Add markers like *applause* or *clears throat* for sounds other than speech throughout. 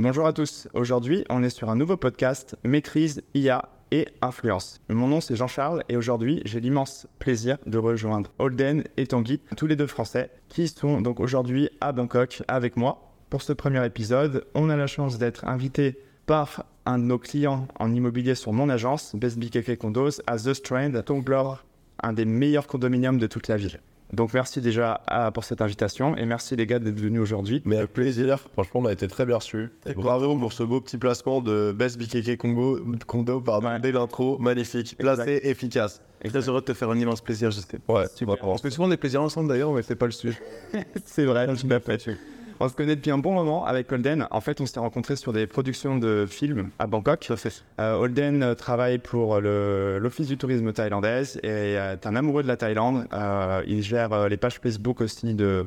Bonjour à tous. Aujourd'hui, on est sur un nouveau podcast Maîtrise IA et influence. Mon nom c'est Jean-Charles et aujourd'hui j'ai l'immense plaisir de rejoindre Holden et Tanguy, tous les deux français, qui sont donc aujourd'hui à Bangkok avec moi. Pour ce premier épisode, on a la chance d'être invité par un de nos clients en immobilier sur mon agence, Best BKK Condos, à The Strand, Tonglor, un des meilleurs condominiums de toute la ville. Donc merci déjà à- pour cette invitation et merci les gars d'être venus aujourd'hui. Mais avec plaisir, franchement, on a été très bien reçus. Et bravo pour ce beau petit placement de Best BKK Congo, Condo, pardon, Ouais. dès l'intro, magnifique, placé, efficace. Et très heureux de te faire un immense plaisir, je sais. Ouais, Super. On fait souvent des plaisirs ensemble d'ailleurs, mais c'est pas le sujet. *laughs* C'est vrai, à fait. On se connaît depuis un bon moment avec Holden. En fait, on s'est rencontrés sur des productions de films à Bangkok. Euh, Holden euh, travaille pour le- l'Office du tourisme thaïlandaise et euh, est un amoureux de la Thaïlande. Euh, il gère euh, les pages Facebook aussi de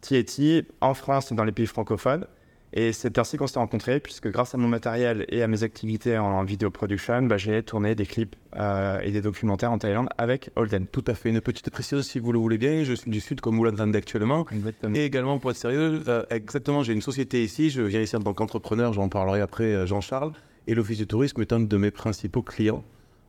TAT en France et dans les pays francophones. Et c'est ainsi qu'on s'est rencontrés, puisque grâce à mon matériel et à mes activités en, vidéo production, bah, j'ai tourné des clips euh, et des documentaires en Thaïlande avec Holden. Tout à fait. Une petite précision, si vous le voulez bien. Je suis du Sud, comme vous l'entendez actuellement. Et également, pour être sérieux, euh, exactement, j'ai une société ici. Je viens ici en tant qu'entrepreneur. J'en parlerai après, euh, Jean-Charles. Et l'Office du tourisme est un de mes principaux clients.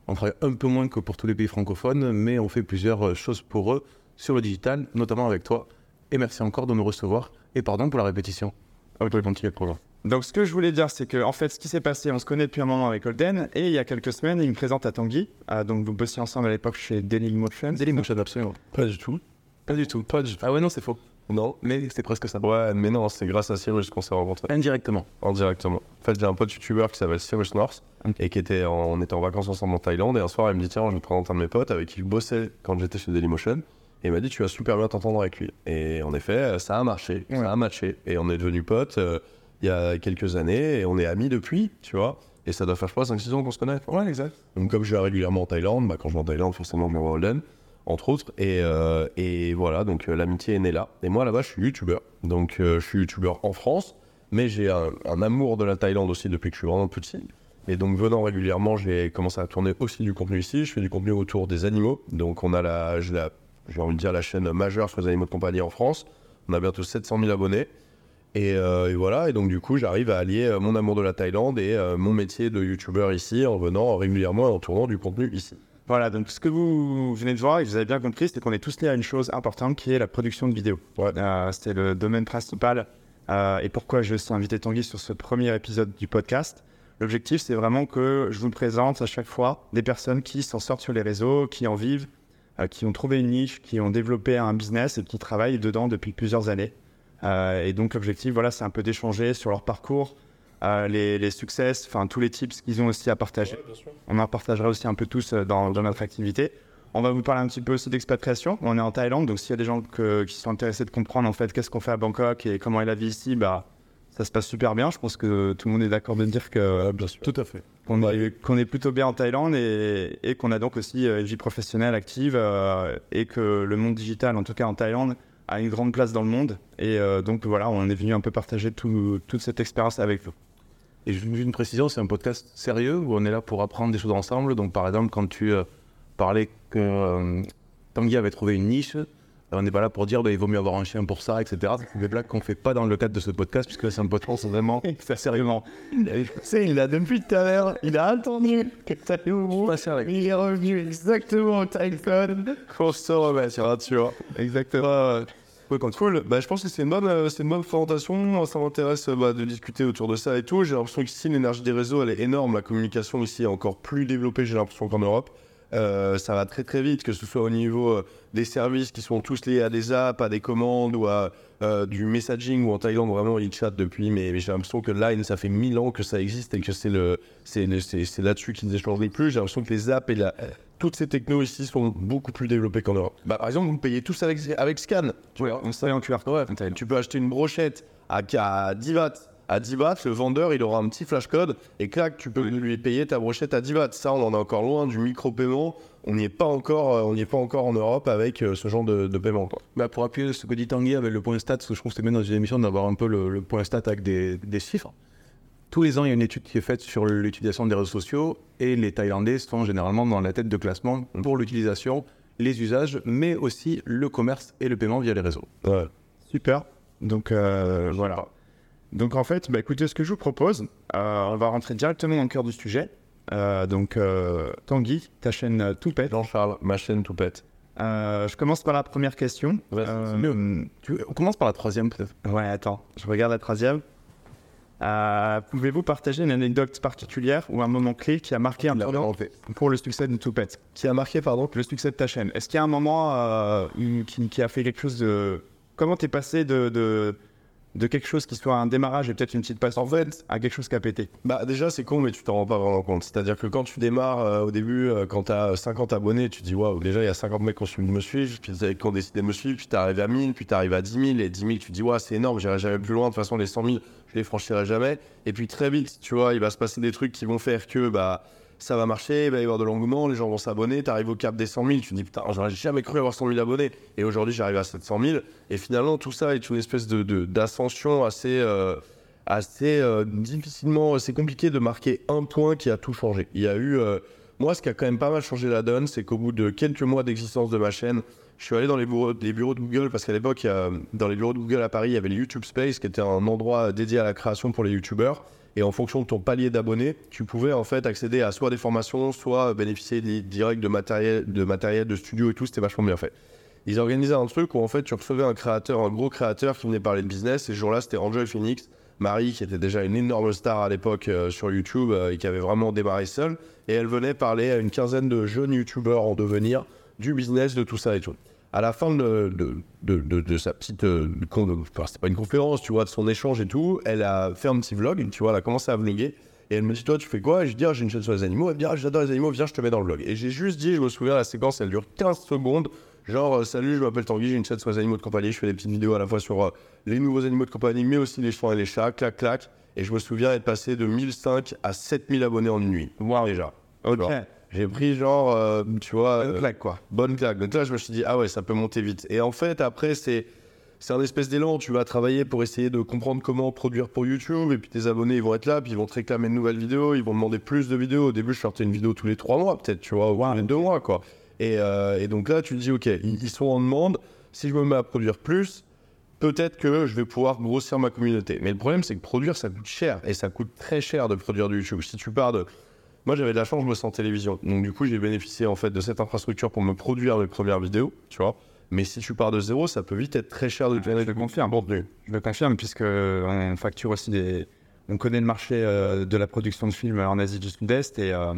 On travaille un peu moins que pour tous les pays francophones, mais on fait plusieurs choses pour eux sur le digital, notamment avec toi. Et merci encore de me recevoir. Et pardon pour la répétition. Ok, continue le programme. Donc, ce que je voulais dire, c'est que, en fait, ce qui s'est passé, on se connaît depuis un moment avec Holden, et il y a quelques semaines, il me présente à Tanguy. Euh, donc, vous bossiez ensemble à l'époque chez Dailymotion. Dailymotion, absolument. Pas du tout. Pas du tout. Pas du tout. Ah ouais, non, c'est faux. Non. Mais c'est presque ça. Ouais, mais non, c'est grâce à Cyrus qu'on s'est rencontrés. Indirectement. Indirectement. En fait, j'ai un pote youtubeur qui s'appelle Cyrus North et qui était en, on était en vacances ensemble en Thaïlande. Et un soir, il me dit Tiens, je vais te présenter un de mes potes avec qui je bossais quand j'étais chez Dailymotion. Et il m'a dit Tu vas super bien t'entendre avec lui. Et en effet, ça a marché. Ouais. Ça a matché. Et on est devenus potes euh, il y a quelques années et on est amis depuis, tu vois. Et ça doit faire, je crois, 5-6 ans qu'on se connaît. Ouais, exact. Donc, comme je vais régulièrement en Thaïlande, bah, quand je vais en Thaïlande, forcément, je me vois Holden, entre autres. Et, euh, et voilà, donc euh, l'amitié est née là. Et moi, là-bas, je suis youtubeur. Donc, je suis youtubeur en France, mais j'ai un, un amour de la Thaïlande aussi depuis que je suis vraiment petit. Et donc, venant régulièrement, j'ai commencé à tourner aussi du contenu ici. Je fais du contenu autour des animaux. Donc, on a la- j'ai envie de dire, la chaîne majeure sur les animaux de compagnie en France. On a bientôt 700 000 abonnés. Et, euh, et voilà, et donc du coup, j'arrive à allier euh, mon amour de la Thaïlande et euh, mon métier de youtubeur ici en venant régulièrement et en tournant du contenu ici. Voilà, donc ce que vous venez de voir, et vous avez bien compris, c'est qu'on est tous liés à une chose importante qui est la production de vidéos. Euh, C'était le domaine principal et pourquoi j'ai aussi invité Tanguy sur ce premier épisode du podcast? L'objectif, c'est vraiment que je vous présente à chaque fois des personnes qui s'en sortent sur les réseaux, qui en vivent, qui ont trouvé une niche, qui ont développé un business et qui travaillent dedans depuis plusieurs années. Euh, et donc l'objectif, voilà, c'est un peu d'échanger sur leur parcours, euh, les, les succès, enfin tous les tips qu'ils ont aussi à partager. On en partagera aussi un peu tous euh, dans, dans notre activité. On va vous parler un petit peu aussi d'expatriation. On est en Thaïlande, donc s'il y a des gens que- qui sont intéressés de comprendre en fait qu'est-ce qu'on fait à Bangkok et comment est la vie ici, bah ça se passe super bien. Je pense que tout le monde est d'accord de dire que bien sûr. Tout à fait. qu'on est, plutôt bien en Thaïlande et, et qu'on a donc aussi euh, une vie professionnelle active euh, et que le monde digital, en tout cas en Thaïlande, a une grande place dans le monde. Et euh, donc voilà, on est venu un peu partager tout- toute cette expérience avec vous. Et juste une précision, c'est un podcast sérieux où on est là pour apprendre des choses ensemble? Donc, par exemple, quand tu euh, parlais que euh, Tanguy avait trouvé une niche, euh, on n'est pas là pour dire bah, il vaut mieux avoir un chien pour ça, etc. C'est des blagues qu'on fait pas dans le cadre de ce podcast, puisque c'est un podcast vraiment *laughs* sérieusement. C'est, il a depuis tout à l'heure, il a attendu que ça Passer avec. Il est revenu exactement au téléphone. On se remet là-dessus. hein. Exactement. Ouais, quand- cool. Bah, je pense que c'est une bonne, euh, c'est une bonne présentation. Ça m'intéresse euh, bah, de discuter autour de ça et tout. J'ai l'impression qu'ici, l'énergie des réseaux, elle est énorme. La communication ici est encore plus développée, j'ai l'impression qu'en Europe. Euh, ça va très très vite, que ce soit au niveau euh, des services qui sont tous liés à des apps, à des commandes ou à euh, du messaging. Ou en Thaïlande, vraiment, ils chattent depuis. Mais, mais j'ai l'impression que Line, ça fait 1000 ans que ça existe et que c'est le, c'est, le- c'est, c'est là-dessus qu'ils échangent le plus. J'ai l'impression que les apps et la, toutes ces technos ici sont beaucoup plus développées qu'en Europe. Bah, par exemple, vous payez tous avec, avec Scan. Tu vois, On en QR code. Thaïlande. tu peux acheter une brochette à, à 10 bahts. À 10 bahts, le vendeur, il aura un petit flash code et clac, tu peux lui payer ta brochette à 10 bahts. Ça, on en est encore loin du micro-paiement. On n'y est pas encore, euh, on est pas encore en Europe avec euh, ce genre de, de paiement. Quoi. Bah, pour appuyer ce que dit Tanguy avec le point stat, parce que je trouve que c'est bien dans une émission d'avoir un peu le, le point stat avec des, des chiffres. Tous les ans, il y a une étude qui est faite sur l'utilisation des réseaux sociaux et les Thaïlandais sont généralement dans la tête de classement pour l'utilisation, les usages, mais aussi le commerce et le paiement via les réseaux. Ouais. Super. Donc euh, voilà. Donc en fait, bah, écoutez, ce que je vous propose, euh, on va rentrer directement dans le cœur du sujet. Euh, donc euh, Tanguy, ta chaîne Toupette. Jean-Charles, ma chaîne Toupette. Je commence par la première question. Ouais, c'est mieux. Tu- on commence par la troisième peut-être. Ouais, attends, je regarde la troisième. Pouvez-vous partager une anecdote particulière ou un moment clé qui a marqué un pour le succès de Toupette Qui a marqué, pardon Le succès de ta chaîne. Est-ce qu'il y a un moment qui, qui a fait quelque chose de... Comment t'es passé de, de, de quelque chose qui soit un démarrage et peut-être une petite passe En fait, à quelque chose qui a pété Bah déjà c'est con mais tu t'en rends pas vraiment compte. C'est-à-dire que quand tu démarres euh, au début, euh, quand t'as 50 abonnés, tu te dis waouh déjà il y a 50 mecs qui ont suivi de me suivre, puis qui ont décidé de me suivre, puis t'arrives à 1000, puis t'arrives à 10 000, et 10 000 tu te dis waouh c'est énorme, j'irai jamais plus loin, de toute façon les 100 000 je les franchirai jamais. Et puis très vite tu vois il va se passer des trucs qui vont faire que bah ça va marcher, il va y avoir de l'engouement, les gens vont s'abonner, t'arrives au cap des 100 000, tu te dis putain j'aurais jamais cru avoir 100 000 abonnés, et aujourd'hui j'arrive à 700 000, et finalement tout ça est une espèce de d'ascension assez... euh, assez euh, difficilement, c'est compliqué de marquer un point qui a tout changé. Il y a eu, euh, moi, ce qui a quand même pas mal changé la donne, c'est qu'au bout de quelques mois d'existence de ma chaîne, je suis allé dans les bureaux, les bureaux de Google parce qu'à l'époque, dans les bureaux de Google à Paris, il y avait le YouTube Space qui était un endroit dédié à la création pour les YouTubeurs. Et en fonction de ton palier d'abonnés, tu pouvais en fait accéder à soit des formations, soit bénéficier di- direct de matériel, de matériel de studio et tout. C'était vachement bien fait. Ils organisaient un truc où en fait tu recevais un créateur, un gros créateur qui venait parler de business. Et ce jour-là, c'était Angel Phoenix, Marie, qui était déjà une énorme star à l'époque euh, sur YouTube euh, et qui avait vraiment démarré seule. Et elle venait parler à une quinzaine de jeunes YouTubeurs en devenir du business, de tout ça et tout. À la fin de, de, de, de- de sa petite. euh, enfin, c'était pas une conférence, tu vois, de son échange et tout, elle a fait un petit vlog, tu vois, elle a commencé à vlogger. Et elle me dit, toi, tu fais quoi? Et je dis, ah, j'ai une chaîne sur les animaux. Elle me dit, ah, j'adore les animaux, viens, je te mets dans le vlog. Et j'ai juste dit, je me souviens, la séquence, elle dure 15 secondes. Genre, euh, salut, je m'appelle Tanguy, j'ai une chaîne sur les animaux de compagnie. Je fais des petites vidéos à la fois sur euh, les nouveaux animaux de compagnie, mais aussi les chiens et les chats, clac, clac. Et je me souviens être passé de 1005 à 7000 abonnés en une nuit. Wow, déjà. Ok. J'ai pris genre, euh, tu vois, euh, claque quoi. bonne claque. Donc là, je me suis dit, ah ouais, ça peut monter vite. Et en fait, après, c'est. C'est un espèce d'élan, tu vas travailler pour essayer de comprendre comment produire pour YouTube, et puis tes abonnés ils vont être là, puis ils vont te réclamer de nouvelles vidéos, ils vont demander plus de vidéos. Au début, je sortais une vidéo tous les trois mois, peut-être, tu vois, ou les deux mois, quoi. Et, euh, et donc là, tu te dis, ok, ils sont en demande, si je me mets à produire plus, peut-être que je vais pouvoir grossir ma communauté. Mais le problème, c'est que produire, ça coûte cher, et ça coûte très cher de produire du YouTube. Si tu pars de. Moi, j'avais de la chance, je me sens en télévision. Donc, du coup, j'ai bénéficié en fait de cette infrastructure pour me produire mes premières vidéos, tu vois. Mais si tu pars de zéro, ça peut vite être très cher de je te confirme. contenu. Je le confirme, puisque on facture aussi des. On connaît le marché euh, de la production de films en Asie du Sud-Est et euh,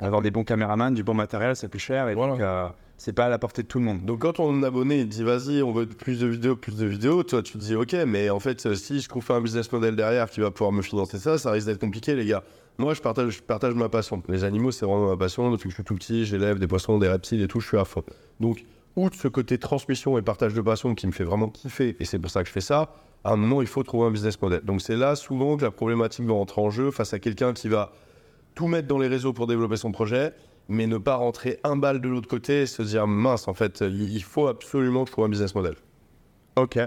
avoir des bons caméramans, du bon matériel, ça coûte cher et Voilà. donc euh, c'est pas à la portée de tout le monde. Donc, quand ton abonné il dit vas-y, on veut plus de vidéos, plus de vidéos, toi tu te dis ok, mais en fait, si je trouve un business model derrière qui va pouvoir me financer ça, ça risque d'être compliqué, les gars. Moi, je partage, ma passion. Les animaux, c'est vraiment ma passion. Depuis que je suis tout petit, j'élève des poissons, des reptiles et tout, je suis à fond. Donc, outre ce côté transmission et partage de passion qui me fait vraiment kiffer, et c'est pour ça que je fais ça, à un moment, il faut trouver un business model. Donc, c'est là souvent que la problématique va entrer en jeu face à quelqu'un qui va tout mettre dans les réseaux pour développer son projet, mais ne pas rentrer un balle de l'autre côté et se dire mince, en fait, il il faut absolument que je trouve un business model. Ok.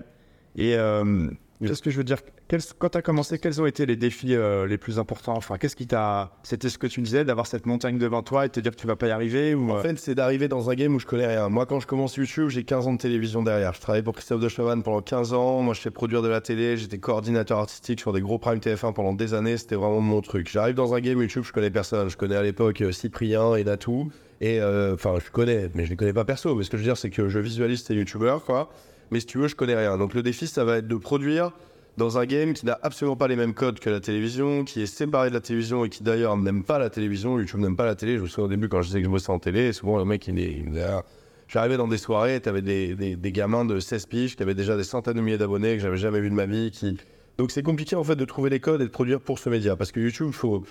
Et euh, qu'est-ce que je veux dire? Quels- Quand tu as commencé, quels ont été les défis euh, les plus importants? Enfin, qu'est-ce qui t'a. C'était ce que tu disais, d'avoir cette montagne devant toi et te dire que tu vas pas y arriver ou, En euh, fait, c'est d'arriver dans un game où je connais rien. Moi, quand je commence YouTube, j'ai 15 ans de télévision derrière. Je travaillais pour Christophe de Chavannes pendant 15 ans. Moi, je sais produire de la télé. J'étais coordinateur artistique sur des gros primes TF1 pendant des années. C'était vraiment mon truc. J'arrive dans un game YouTube, je connais personne. Je connais à l'époque euh, Cyprien et Natou. Et euh, enfin, je connais, mais je les connais pas perso. Mais ce que je veux dire, c'est que je visualise ces YouTubeurs, quoi. Mais si tu veux, je connais rien. Donc, le défi, ça va être de produire dans un game qui n'a absolument pas les mêmes codes que la télévision, qui est séparé de la télévision et qui d'ailleurs n'aime pas la télévision. YouTube n'aime pas la télé. Je me souviens au début quand je disais que je bossais en télé, souvent le mec il, me Ah. J'arrivais dans des soirées, t'avais des, des, des gamins de 16 piges qui avaient déjà des centaines de milliers d'abonnés que j'avais jamais vu de ma vie. Donc c'est compliqué en fait de trouver les codes et de produire pour ce média. Parce que YouTube, faut.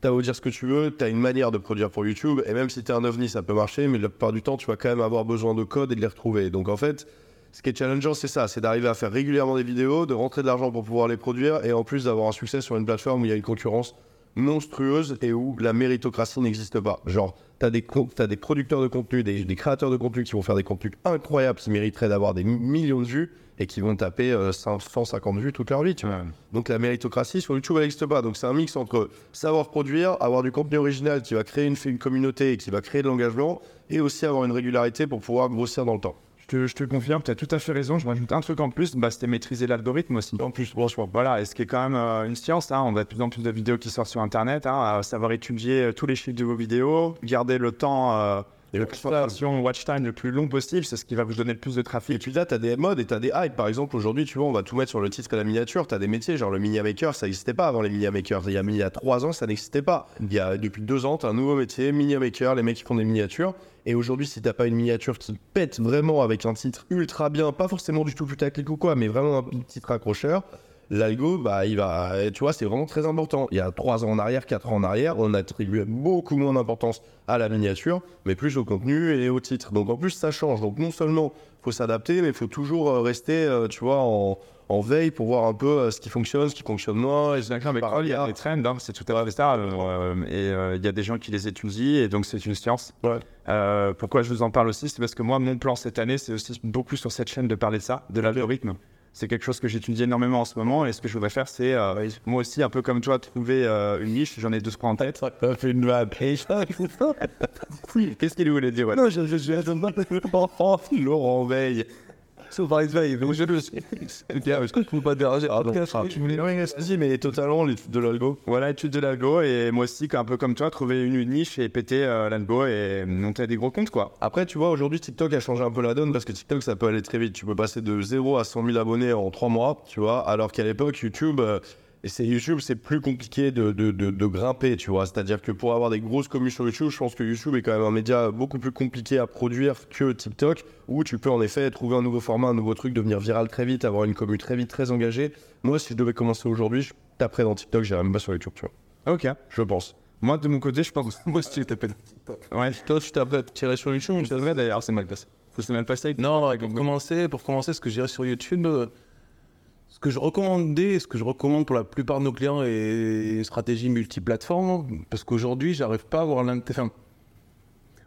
T'as beau dire ce que tu veux, t'as une manière de produire pour YouTube, et même si t'es un ovni, ça peut marcher, mais la plupart du temps, tu vas quand même avoir besoin de codes et de les retrouver. Donc en fait, ce qui est challengeant, c'est ça, c'est d'arriver à faire régulièrement des vidéos, de rentrer de l'argent pour pouvoir les produire, et en plus d'avoir un succès sur une plateforme où il y a une concurrence monstrueuse et où la méritocratie n'existe pas. Genre, des, con- t'as des producteurs de contenu, des, des créateurs de contenu qui vont faire des contenus incroyables, qui mériteraient d'avoir des mi- millions de vues, et qui vont taper euh, 150 vues toute leur vie, tu vois. Donc la méritocratie sur YouTube, elle n'existe pas. Donc c'est un mix entre savoir produire, avoir du contenu original qui va créer une, une communauté et qui va créer de l'engagement, et aussi avoir une régularité pour pouvoir grossir dans le temps. Je te, je te confirme, tu as tout à fait raison. Je rajoute un truc en plus, bah, c'était maîtriser l'algorithme aussi. En plus, franchement. Voilà, et ce qui est quand même euh, une science, hein, on a de plus en plus de vidéos qui sortent sur Internet, hein, à savoir étudier euh, tous les chiffres de vos vidéos, garder le temps euh, Et de le watch time le plus long possible, c'est ce qui va vous donner le plus de Et trafic. puis là, t'as des modes et t'as des hypes. Par exemple, aujourd'hui, tu vois, on va tout mettre sur le titre et la miniature. T'as des métiers, genre le mini maker, ça n'existait pas avant les mini makers. Il y a, il y a trois ans, ça n'existait pas. Il y a depuis deux ans, t'as un nouveau métier, mini maker, les mecs qui font des miniatures. Et aujourd'hui, si t'as pas une miniature qui pète vraiment avec un titre ultra bien, pas forcément du tout putaclic ou quoi, mais vraiment un titre accrocheur, l'algo, bah, il va, tu vois, c'est vraiment très important. Il y a trois ans en arrière, quatre ans en arrière, on attribuait beaucoup moins d'importance à la miniature, mais plus au contenu et au titre. Donc en plus, ça change. Donc non seulement faut s'adapter, mais il faut toujours euh, rester, euh, tu vois, en, en veille pour voir un peu euh, ce qui fonctionne, ce qui fonctionne moins. Et D'accord, mais par il y a des trends, hein, c'est tout à fait ça. euh, et euh, il y a des gens qui les étudient, et donc c'est une science. Ouais. Euh, pourquoi je vous en parle aussi C'est parce que moi, mon plan cette année, c'est aussi beaucoup sur cette chaîne de parler de ça, de l'algorithme. C'est quelque chose que j'étudie énormément en ce moment, et ce que je voudrais faire, c'est euh, moi aussi, un peu comme toi, trouver euh, une niche. J'en ai deux, trois en tête. Ça fait une vanne. Qu'est-ce qu'il voulait dire ouais. Non, je, je, je, Laurent Veil. Sauf Veille, je le sais. Est-ce que tu peux pas déranger? Ah, je voulais. Vas-y, mais totalement l'étude de l'algo. Voilà, étude de l'algo, et moi aussi, un peu comme toi, trouver une niche et péter euh, l'algo et monter des gros comptes, quoi. Après, tu vois, aujourd'hui, TikTok a changé un peu la donne parce que TikTok, ça peut aller très vite. Tu peux passer de 0 à 100 000 abonnés en 3 mois, tu vois, alors qu'à l'époque, YouTube, euh, et c'est YouTube, c'est plus compliqué de, de, de, de grimper, tu vois. C'est-à-dire que pour avoir des grosses communes sur YouTube, je pense que YouTube est quand même un média beaucoup plus compliqué à produire que TikTok, où tu peux en effet trouver un nouveau format, un nouveau truc, devenir viral très vite, avoir une commune très vite, très engagée. Moi, si je devais commencer aujourd'hui, je taperais dans TikTok, j'irais même pas sur YouTube, tu vois. Ok. Je pense. Moi, de mon côté, je pense. *laughs* Moi, si tu t'appelles. Ouais, Toi, tu t'appelles tiré sur chose. c'est vrai d'ailleurs, c'est mal passé. Ça s'est mal passé Non, pour commencer, pour commencer, ce que j'irais sur YouTube, euh, ce que je recommandais, ce que je recommande pour la plupart de nos clients est une stratégie multiplateforme, parce qu'aujourd'hui, j'arrive pas à avoir l'intérêt.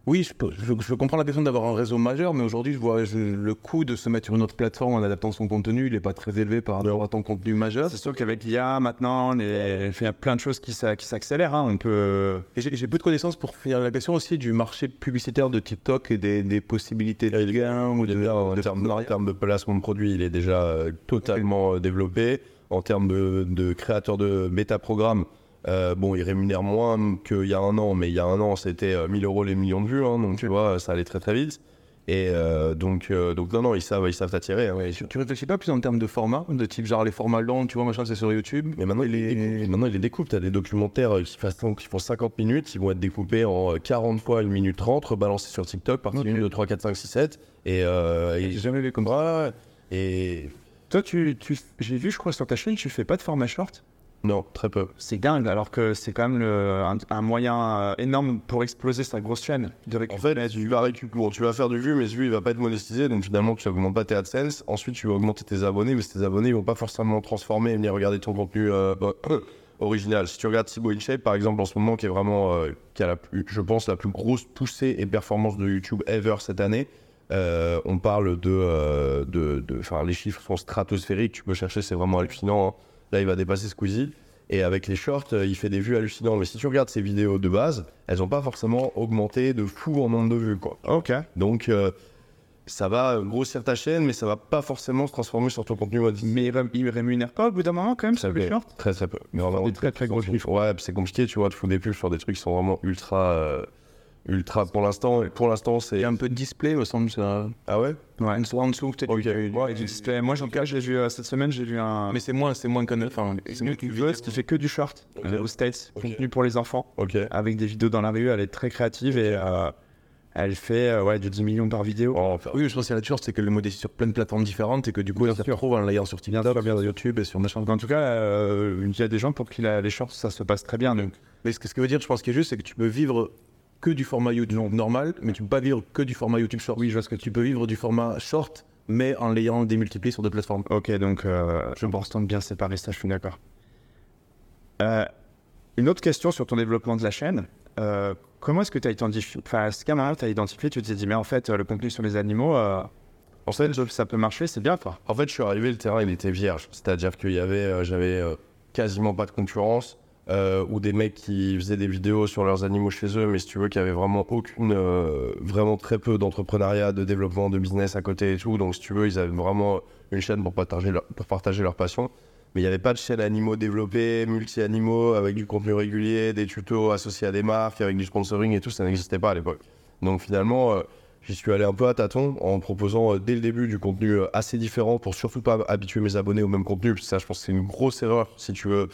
Oui, je, peux- je, je comprends la question d'avoir un réseau majeur, mais aujourd'hui, je vois je- le coût de se mettre sur une autre plateforme en adaptant son contenu, il n'est pas très élevé par rapport à ton contenu majeur. C'est sûr qu'avec l'IA, maintenant, les- il y a plein de choses qui s'a- qui s'accélèrent. hein. On peut. J'ai peu de connaissances pour finir la question aussi du marché publicitaire de TikTok et des, des possibilités de gain ou de, En de termes, en partenariat. termes de placement de produits, il est déjà euh, totalement euh, développé. En termes de, de créateur de métaprogrammes, euh, bon, il rémunère moins qu'il y a un an, mais il y a un an, c'était euh, 1000 euros les millions de vues, hein, donc tu vois, ça allait très très vite. Et euh, donc, euh, donc, non, non, ils savent, ils savent t'attirer. hein, ouais. Tu réfléchis pas plus en termes de format, de type genre les formats longs, tu vois, machin, c'est sur YouTube. Mais maintenant, Et il les les- découpe. Maintenant, il les découpe. Tu as des documentaires euh, qui, font- qui font 50 minutes, ils vont être découpés en euh, 40 fois 1 minute 30, rebalancés sur TikTok, partie Ok. 1, 2, 3, 4, 5, 6, 7. Et, euh, et- J'ai jamais vu comme ça. Et Toi, tu, tu... j'ai vu, je crois, sur ta chaîne, tu fais pas de format short? Non, très peu. C'est dingue, alors que c'est quand même le- un, un moyen euh, énorme pour exploser sa grosse chaîne. De En fait, tu vas récupérer, tu vas faire du vue, mais ce vue, il va pas être monétisé, donc finalement, tu augmentes pas tes AdSense. Ensuite, tu vas augmenter tes abonnés, mais tes abonnés, ils vont pas forcément transformer et venir regarder ton contenu euh, *clears throat* original. Si tu regardes Thibaut InShape, par exemple, en ce moment, qui est vraiment, euh, qui a la plus, je pense, la plus grosse poussée et performance de YouTube ever cette année, euh, on parle de, euh, de, de- enfin, les chiffres sont stratosphériques. Tu peux chercher, c'est vraiment hallucinant. hein. Là, il va dépasser Squeezie. Et avec les shorts, euh, il fait des vues hallucinantes. Mais si tu regardes ses vidéos de base, elles n'ont pas forcément augmenté de fou en nombre de vues, quoi. Ok. Donc, euh, ça va grossir ta chaîne, mais ça va pas forcément se transformer sur ton contenu. Mais il il rémunère pas au bout d'un moment, quand même, sur les shorts? Très très peu. Mais vraiment Des très, très gros chiffres. Ouais, c'est compliqué, tu vois, de foutre des pubs sur des trucs qui sont vraiment ultra, euh, ultra pour l'instant. Pour l'instant, Il c'est. y a un peu de display, me semble. Ça... Ah ouais? Ouais. En dessous, en dessous, peut-être. Ok. du- Ouais, du display. Moi, en tout cas, j'ai vu euh, cette semaine, j'ai vu un. Mais c'est moins, c'est moins qu'un. Enfin, c'est une youtubeuse qui fait que du short Ok. euh, aux States, Ok. contenu pour les enfants, Ok. avec des vidéos dans la rue. Elle est très créative et euh, elle fait euh, ouais, du 10 millions par vidéo. Oh, enfin, Oui, je pense qu'il y a la short, c'est que le modèle est sur plein de plateformes différentes et que du coup, on se retrouve en l'ayant sur TikTok, bien sur YouTube et sur machin. En tout cas, euh, il y a des gens pour qui la- les shorts, ça se passe très bien. Donc, Mais ce que ce que veut dire, je pense qu'il a juste, c'est que tu peux vivre que du format YouTube normal, mais tu peux pas vivre que du format YouTube short. Oui, je vois ce que tu peux vivre du format short, mais en l'ayant démultiplié sur deux plateformes. Ok, donc euh, je pense de bien séparer ça, je suis d'accord. Euh, une autre question sur ton développement de la chaîne. Euh, comment est-ce que tu as identifié, enfin, un moment tu as identifié, tu t'es dit, mais en fait, le contenu sur les animaux, en fait, ça peut marcher, c'est bien, quoi. En fait, je suis arrivé, le terrain, il était vierge. C'est-à-dire qu'il y avait, j'avais quasiment pas de concurrence. Euh, ou des mecs qui faisaient des vidéos sur leurs animaux chez eux, mais si tu veux, qui avaient vraiment aucune, euh, vraiment très peu d'entrepreneuriat, de développement, de business à côté et tout. Donc, si tu veux, ils avaient vraiment une chaîne pour partager leur, pour partager leur passion. Mais il n'y avait pas de chaîne animaux développée, multi-animaux, avec du contenu régulier, des tutos associés à des marques, avec du sponsoring et tout, ça n'existait pas à l'époque. Donc finalement, euh, j'y suis allé un peu à tâtons en proposant euh, dès le début du contenu assez différent pour surtout pas habituer mes abonnés au même contenu. Ça, je pense que c'est une grosse erreur. Si tu veux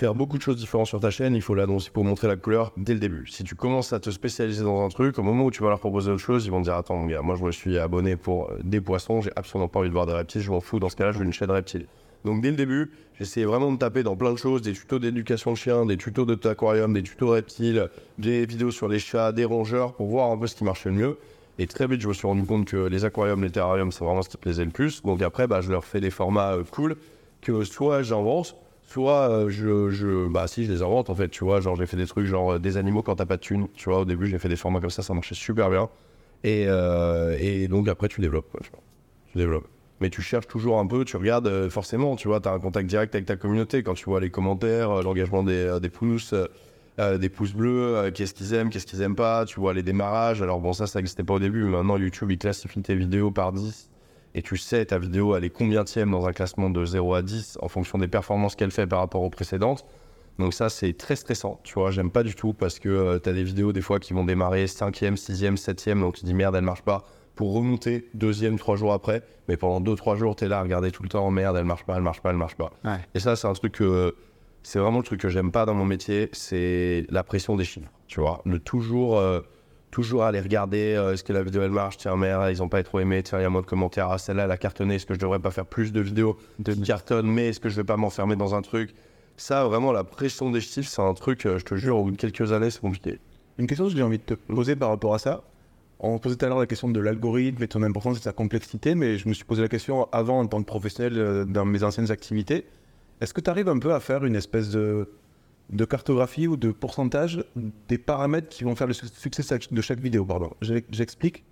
faire beaucoup de choses différentes sur ta chaîne, il faut l'annoncer pour montrer la couleur dès le début. Si tu commences à te spécialiser dans un truc, au moment où tu vas leur proposer autre chose, ils vont te dire Attends, mon gars, moi je me suis abonné pour des poissons, j'ai absolument pas envie de voir des reptiles, je m'en fous. Dans ce cas-là, je veux une chaîne reptile. Donc dès le début, j'essayais vraiment de taper dans plein de choses, des tutos d'éducation de chiens, des tutos de aquarium, des tutos reptiles, des vidéos sur les chats, des rongeurs, pour voir un peu ce qui marchait le mieux. Et très vite, je me suis rendu compte que les aquariums, les terrariums, c'est vraiment ce qui plaisait le plus. Donc après, bah, je leur fais des formats euh, cool que soit j'invente, soit euh, je, je, bah si, je les invente en fait, tu vois. Genre, j'ai fait des trucs genre euh, des animaux quand t'as pas de thunes, tu vois. Au début, j'ai fait des formats comme ça, ça marchait super bien. Et, euh, et donc après, tu développes, tu vois. Tu développes mais tu cherches toujours un peu, tu regardes forcément, tu vois, tu as un contact direct avec ta communauté quand tu vois les commentaires, l'engagement des, des pouces, des pouces bleus, qu'est-ce qu'ils aiment, qu'est-ce qu'ils aiment pas, tu vois les démarrages. Alors bon, ça, ça n'existait pas au début, mais maintenant YouTube il classifie tes vidéos par 10 et tu sais ta vidéo elle est combienième dans un classement de 0 à 10 en fonction des performances qu'elle fait par rapport aux précédentes. Donc ça, c'est très stressant, tu vois, j'aime pas du tout parce que tu as des vidéos des fois qui vont démarrer 5e, 6e, 7e, donc tu dis merde, elle marche pas pour remonter deuxième, trois jours après. Mais pendant deux, trois jours, tu es là à regarder tout le temps, merde, elle marche pas, elle marche pas, elle marche pas. Ouais. Et ça, c'est un truc que. C'est vraiment le truc que j'aime pas dans mon métier, c'est la pression des chiffres. Tu vois, le toujours, euh, toujours aller regarder euh, est-ce que la vidéo elle marche, tiens, merde, ils ont pas trop aimé, tiens, il y a moins de commentaires, ah, celle-là elle a cartonné, est-ce que je devrais pas faire plus de vidéos de cartonne, mais est-ce que je vais pas m'enfermer dans un truc? Ça, vraiment, la pression des chiffres, c'est un truc, euh, je te jure, au bout de quelques années, c'est compliqué. Une question que j'ai envie de te poser par rapport à ça. On posait tout à l'heure la question de l'algorithme et de son importance et de sa complexité, mais je me suis posé la question avant en tant que professionnel euh, dans mes anciennes activités. Est-ce que tu arrives un peu à faire une espèce de, de cartographie ou de pourcentage des paramètres qui vont faire le su- succès de chaque- vidéo J'explique.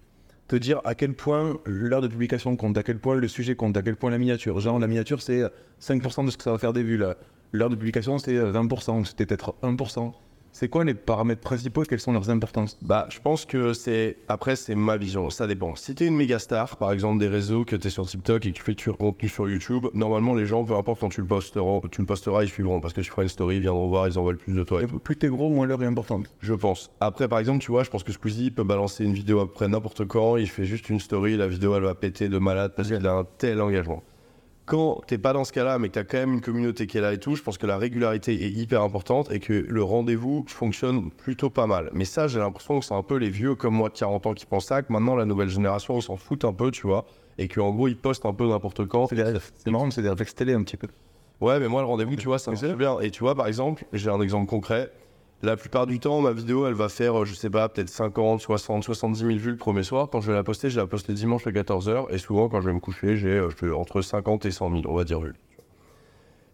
Te dire à quel point l'heure de publication compte, à quel point le sujet compte, à quel point la miniature. Genre, la miniature, c'est 5% de ce que ça va faire des vues. L'heure de publication, c'est 20%, c'était peut-être 1%. C'est quoi les paramètres principaux et quelles sont leurs importances? Bah, je pense que c'est. Après, c'est ma vision, ça dépend. Si t'es une méga star, par exemple des réseaux, que t'es sur TikTok et que tu fais du contenu sur YouTube, normalement, les gens, peu importe quand tu le posteras, tu le posteras, ils suivront parce que tu feras une story, ils viendront voir, ils en veulent plus de toi. et. Plus t'es gros, moins l'heure est importante. Je pense. Après, par exemple, tu vois, je pense que Squeezie peut balancer une vidéo après n'importe quand, il fait juste une story, la vidéo, elle va péter de malade parce qu'il a un tel engagement. Quand t'es pas dans ce cas-là, mais que t'as quand même une communauté qui est là et tout, je pense que la régularité est hyper importante et que le rendez-vous fonctionne plutôt pas mal. Mais ça, j'ai l'impression que c'est un peu les vieux comme moi de 40 ans qui pensent ça, que maintenant la nouvelle génération, ils s'en foutent un peu, tu vois, et qu'en gros, ils postent un peu n'importe quand. C'est des- marrant, c'est des réflexes télé un petit peu. Ouais, mais moi, le rendez-vous, tu vois, ça marche bien. Et tu vois, par exemple, j'ai un exemple concret. La plupart du temps, ma vidéo, elle va faire, euh, je sais pas, peut-être 50, 60, 70 000 vues le premier soir. Quand je vais la poster, je la poste le dimanche à 14h. Et souvent, quand je vais me coucher, j'ai euh, entre 50 et 100 000, on va dire, vues.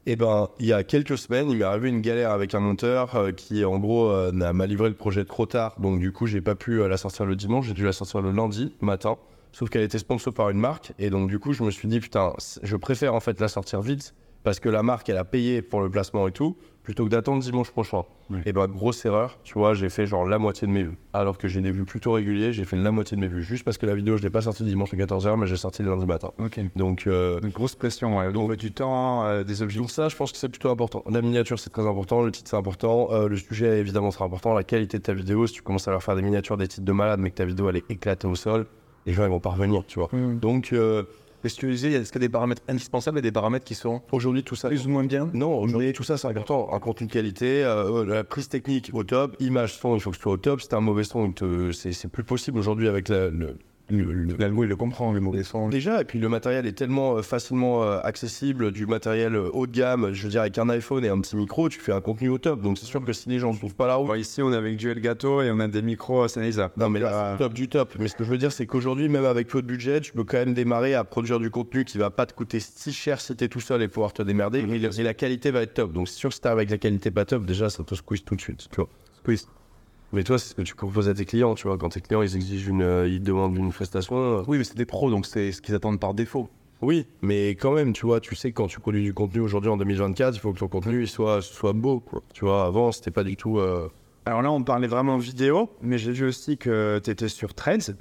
Et ben, il y a quelques semaines, il m'est arrivé une galère avec un monteur euh, qui, en gros, m'a livré le projet trop tard. Donc, du coup, j'ai pas pu la sortir le dimanche. J'ai dû la sortir le lundi matin. Sauf qu'elle était sponsor par une marque. Et donc, du coup, je me suis dit, putain, je préfère en fait la sortir vite parce que la marque, elle a payé pour le placement et tout, plutôt que d'attendre dimanche prochain. Et ben, grosse erreur, tu vois, j'ai fait genre la moitié de mes vues. Alors que j'ai des vues plutôt réguliers, j'ai fait la moitié de mes vues. Juste parce que la vidéo, je l'ai pas sortie dimanche à 14h, mais j'ai sorti le lundi matin. Ok. Donc, euh, Une grosse pression, ouais. Donc, du temps, euh, des objets. donc ça, je pense que c'est plutôt important. La miniature, c'est très important. Le titre, c'est important. Euh, le sujet, évidemment, sera important. La qualité de ta vidéo, si tu commences à leur faire des miniatures, des titres de malade, mais que ta vidéo, elle est éclatée au sol, les gens, ils vont pas revenir, tu vois. Donc, euh, Est-ce que tu disais, est-ce qu'il y a des paramètres indispensables et des paramètres qui sont aujourd'hui, tout ça... plus ou moins bien Non, aujourd'hui, tout ça, c'est important. Un contenu de qualité, euh, euh, la prise technique au top, image, son, il faut que ce soit au top. T'as un mauvais son, te- c'est c'est plus possible aujourd'hui avec la- le- L'algo, il le comprend, les mauvais sons. Déjà, et puis le matériel est tellement euh, facilement euh, accessible, du matériel euh, haut de gamme, je veux dire, avec un iPhone et un petit micro, tu fais un contenu au top. Donc c'est sûr que si les gens ne trouvent pas la route, Bon, ici, on est avec Duel Gâteau et on a des micros à Sennheiser. non mais là, Euh, c'est top du top. Mais ce que je veux dire, c'est qu'aujourd'hui, même avec peu de budget, tu peux quand même démarrer à produire du contenu qui va pas te coûter si cher si t'es tout seul et pouvoir te démerder. Et, et la qualité va être top. Donc c'est sûr que si t'as avec la qualité pas top, déjà, ça te squeeze tout de suite. Tu vois. Squeeze. Mais toi, c'est ce que tu proposes à tes clients, tu vois. Quand tes clients, ils exigent une, euh, ils demandent une prestation, euh, Oui, mais c'est des pros, donc c'est ce qu'ils attendent par défaut. Oui, mais quand même, tu vois, tu sais que quand tu produis du contenu aujourd'hui en 2024, il faut que ton contenu il soit, soit beau. Quoi. Tu vois, avant, c'était pas du tout. euh, Alors là, on parlait vraiment vidéo, mais j'ai vu aussi que tu étais sur Threads,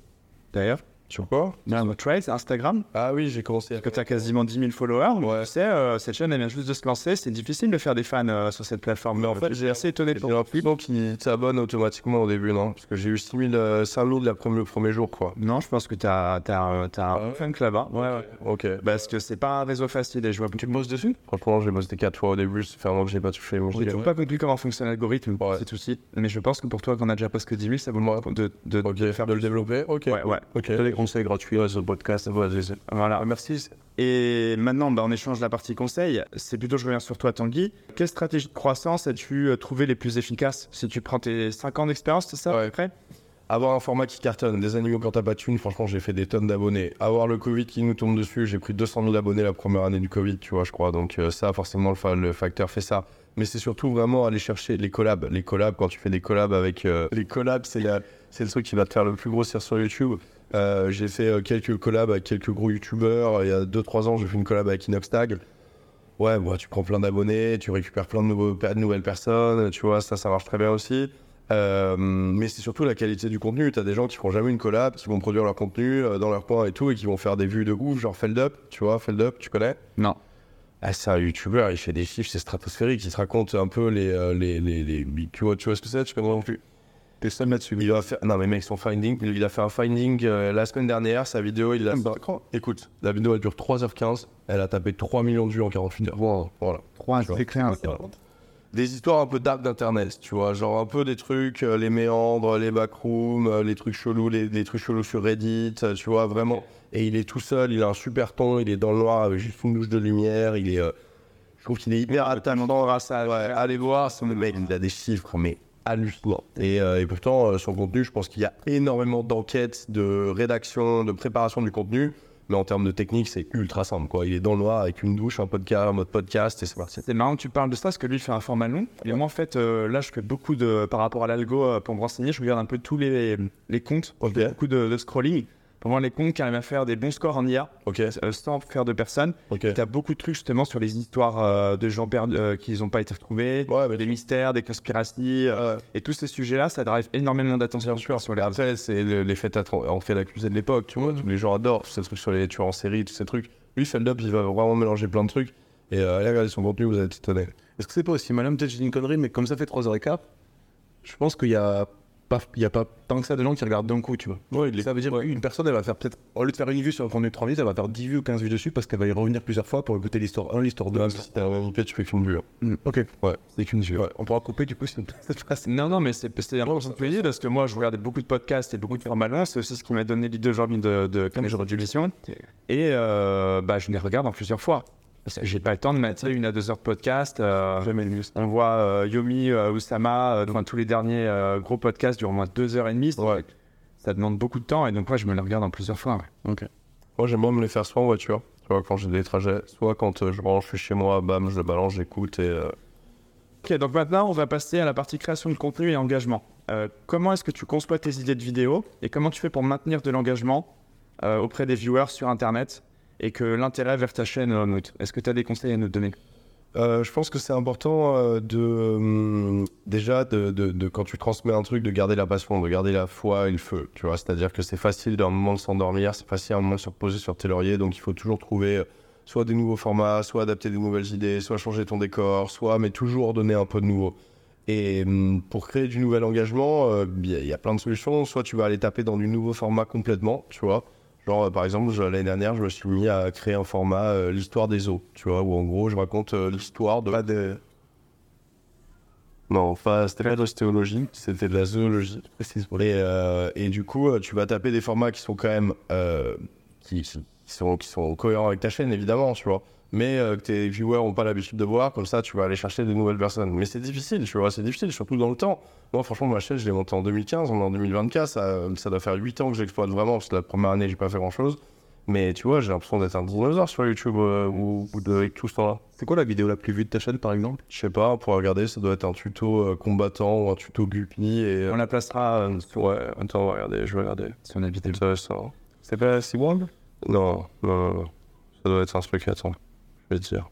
d'ailleurs. Sur quoi? Non, Threads, Instagram, Ah oui, j'ai commencé à. que tu as quasiment 10 000 followers. Ouais. Tu sais, euh, cette chaîne, elle vient juste de se lancer. C'est difficile de faire des fans euh, sur cette plateforme. Mais en fait, j'ai assez étonné de J'ai l'impression qu'ils s'abonnent automatiquement au début, non? Parce que j'ai eu 6000 euh, 5000 la première- le premier jour, quoi. Non, je pense que tu as, un Ah fan là-bas. Ouais, ouais. Ok. Parce que c'est pas un réseau facile et je vois Tu bosses dessus? Franchement, j'ai bossé 4 fois au début, fait un que j'ai pas touché. J'ai ouais. pas compris comment fonctionne l'algorithme, Ouais. c'est tout. Mais je pense que pour toi, qu'on a déjà presque 10 000, ça vaut le de, de, Ok, de faire de le développer Ok. Ouais, ouais. Ok. Conseils gratuits ouais, sur le podcast. ouais. Voilà. Merci. Et maintenant, bah, on échange la partie conseil. C'est plutôt, je reviens sur toi, Tanguy. Quelle stratégie de croissance as-tu euh, trouvé les plus efficaces? Si tu prends tes 5 ans d'expérience, c'est ça à Ouais. peu près? Avoir un format qui cartonne, des animaux quand t'as pas de thunes, franchement, j'ai fait des tonnes d'abonnés. Avoir le Covid qui nous tombe dessus, j'ai pris 200 000 abonnés la première année du Covid, tu vois, je crois. Donc, euh, ça, forcément, le, fa- le facteur fait ça. Mais c'est surtout vraiment aller chercher les collabs. Les collabs, quand tu fais des collabs avec. euh, Les collabs, c'est la- c'est le truc qui va te faire le plus grossir sur YouTube. Euh, j'ai fait euh, quelques collabs avec quelques gros youtubeurs. Il y a 2-3 ans, j'ai fait une collab avec Inoxtag. Ouais, bah, tu prends plein d'abonnés, tu récupères plein de, nouveaux, de nouvelles personnes, tu vois, ça, ça marche très bien aussi. Euh, mais c'est surtout la qualité du contenu. Tu as des gens qui feront jamais une collab, qui vont produire leur contenu dans leur coin et tout, et qui vont faire des vues de ouf, genre Feldup, tu vois, Feldup, tu connais? Non. ah, c'est un youtubeur, il fait des chiffres, c'est stratosphérique, il te raconte un peu les. les, les, les- tu, vois, tu vois ce que c'est Tu connais non plus? T'es seul là-dessus. il va faire... Non, mais mec, son finding, il a fait un finding euh, la semaine dernière, sa vidéo, il a. bah, Écoute, la vidéo elle dure 3h15, elle a tapé 3 millions de vues en 48 heures. Voilà. voilà. 3, vois. c'est clair. Des histoires un peu dark d'internet, tu vois, genre un peu des trucs, euh, les méandres, les backrooms, euh, les trucs chelous, les, les trucs chelous sur Reddit, tu vois, vraiment. Et il est tout seul, il a un super ton, il est dans le noir avec juste une douche de lumière, il est. je trouve qu'il est hyper grâce à Ouais, allez voir, le mec, il a des chiffres, mais hallucinants. Et, euh, et pourtant, euh, son contenu, je pense qu'il y a énormément d'enquêtes, de rédaction, de préparation du contenu. Mais en termes de technique, c'est ultra simple. Quoi. Il est dans le noir avec une douche, un podcast, un mode podcast, et c'est parti. C'est marrant que tu parles de ça parce que lui il fait un format long. Et moi en fait, euh, là je fais beaucoup de. Par rapport à l'algo, euh, pour me renseigner, je regarde un peu tous les, les comptes. Je Ok. fais beaucoup de, de scrolling. Pour voir les comptes qui arrivent à faire des bons scores en IA euh, sans faire de personnes. ok. Tu as beaucoup de trucs justement sur les histoires euh, de gens perdus euh, qui n'ont pas été retrouvés, Ouais, mais des mystères, des conspiracies. euh, et tous ces sujets-là, ça drive énormément d'attention sur les Après, c'est le- l'effet en fait l'accusé de l'époque, tu vois. Tous les gens adorent tous ces trucs sur les tueurs en série, tous ces trucs. Lui, Feldup, il va vraiment mélanger plein de trucs. Et euh, allez regarder son contenu, vous allez être étonné. Est-ce que c'est pas aussi malin Peut-être j'ai une connerie, mais comme ça fait 3h15, je pense qu'il y a il y a pas tant que ça de gens qui regardent d'un coup, tu vois. Ouais, Ça veut dire qu'une personne, elle va faire peut-être, au lieu de faire une vue sur un contenu de 3 minutes, elle va faire 10 vues ou 15 vues dessus parce qu'elle va y revenir plusieurs fois pour écouter l'histoire 1, l'histoire 2. Ouais, mais si t'as un IP, tu fais qu'une vue. hein. Mm, Ok, Ouais. c'est qu'une vue. Ouais. On pourra couper du coup si cette phrase. Non, non, mais c'est c'est un peu ça me fait plaisir parce que moi, je regardais beaucoup de podcasts et beaucoup de formats longs. C'est aussi ce qui m'a donné l'idée aujourd'hui de, de ce genre d'émission. Et euh, bah, je les regarde en plusieurs fois. Parce que j'ai pas le temps de mettre une à deux heures de podcast. euh, on voit euh, Yomi, euh, Oussama, euh, enfin, tous les derniers euh, gros podcasts durent au moins deux heures et demie. Ouais. Ça demande beaucoup de temps et donc moi, je me les regarde en plusieurs fois. ouais. Moi, j'aime bien me les faire soit en voiture, tu vois, quand j'ai des trajets, soit quand euh, je rentre, je suis chez moi, bam, je le balance, j'écoute et. euh, Ok, donc maintenant, on va passer à la partie création de contenu et engagement. Euh, comment est-ce que tu conçois tes idées de vidéo et comment tu fais pour maintenir de l'engagement euh, auprès des viewers sur Internet? Et que l'intérêt vers ta chaîne euh, monte Est-ce que tu as des conseils à nous donner? Euh, je pense que c'est important euh, de déjà de, quand tu transmets un truc de garder la passion, de garder la foi et le feu. Tu vois, c'est-à-dire que c'est facile d'un moment de s'endormir, c'est facile à un moment de se reposer sur tes lauriers, donc il faut toujours trouver soit des nouveaux formats, soit adapter des nouvelles idées, soit changer ton décor, soit mais toujours donner un peu de nouveau. Et hum, pour créer du nouvel engagement, il y a plein de solutions. Soit tu vas aller taper dans du nouveau format complètement, tu vois. Genre, euh, par exemple, l'année dernière, je me suis mis à créer un format, euh, l'histoire des eaux, tu vois, où en gros, je raconte euh, l'histoire de. Pas de. Non, pas, c'était pas de l'ostéologie, c'était de la zoologie. Et, euh, et du coup, tu vas taper des formats qui sont quand même. qui, qui sont, qui sont cohérents avec ta chaîne, évidemment, tu vois. Mais euh, que tes viewers n'ont pas l'habitude de voir, comme ça, tu vas aller chercher des nouvelles personnes. Mais c'est difficile, tu vois, c'est difficile, surtout dans le temps. Moi, franchement, ma chaîne, je l'ai montée en 2015, on est en 2024, ça, ça doit faire 8 ans que j'exploite vraiment, parce que la première année, j'ai pas fait grand chose. Mais tu vois, j'ai l'impression d'être un dinosaure sur YouTube euh, ou, ou de, avec tout ce temps-là. C'est quoi la vidéo la plus vue de ta chaîne par exemple? Je sais pas, pour regarder, ça doit être un tuto euh, combattant ou un tuto. Et, euh, On la placera euh, sur, Ouais, attends, regardez, je vais regarder. sur la vidéo. Intéressant. C'est pas SeaWorld Non, non, non, non. Ça doit être un truc, attends. Vais te dire.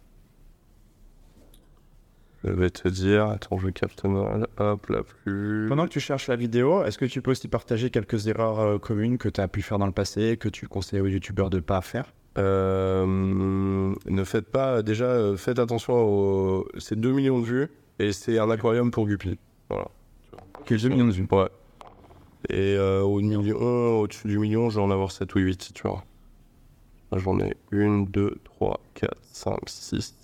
Je vais te dire, attends, je capte mal. Hop, la plus. Pendant que tu cherches la vidéo, est-ce que tu peux aussi partager quelques erreurs euh, communes que tu as pu faire dans le passé, que tu conseilles aux youtubeurs de ne pas faire? Euh, ne faites pas, déjà, euh, faites attention aux. C'est 2 millions de vues et c'est un aquarium pour Guppy. Voilà. Quels 2 millions de vues Ouais. Et euh, au million, au-dessus du million, je vais en avoir 7 ou 8, tu vois. J'en ai 1, 2, 3, 4, 5, 6,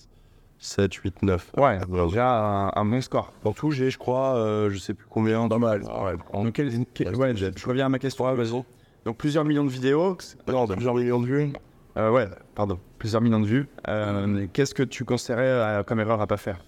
7, 8, 9. Ouais, Voilà. déjà un, un bon score. En tout, j'ai, je crois, euh, je sais plus combien. Pas mal. Ouais, Donc, quel- quel- Ouais, je, reviens à ma question. Ouais, vas-y. Donc plusieurs millions de vidéos. Non, plusieurs millions de vues. Euh, ouais, pardon. Plusieurs millions de vues. Euh, Qu'est-ce que tu conseillerais comme erreur à pas faire?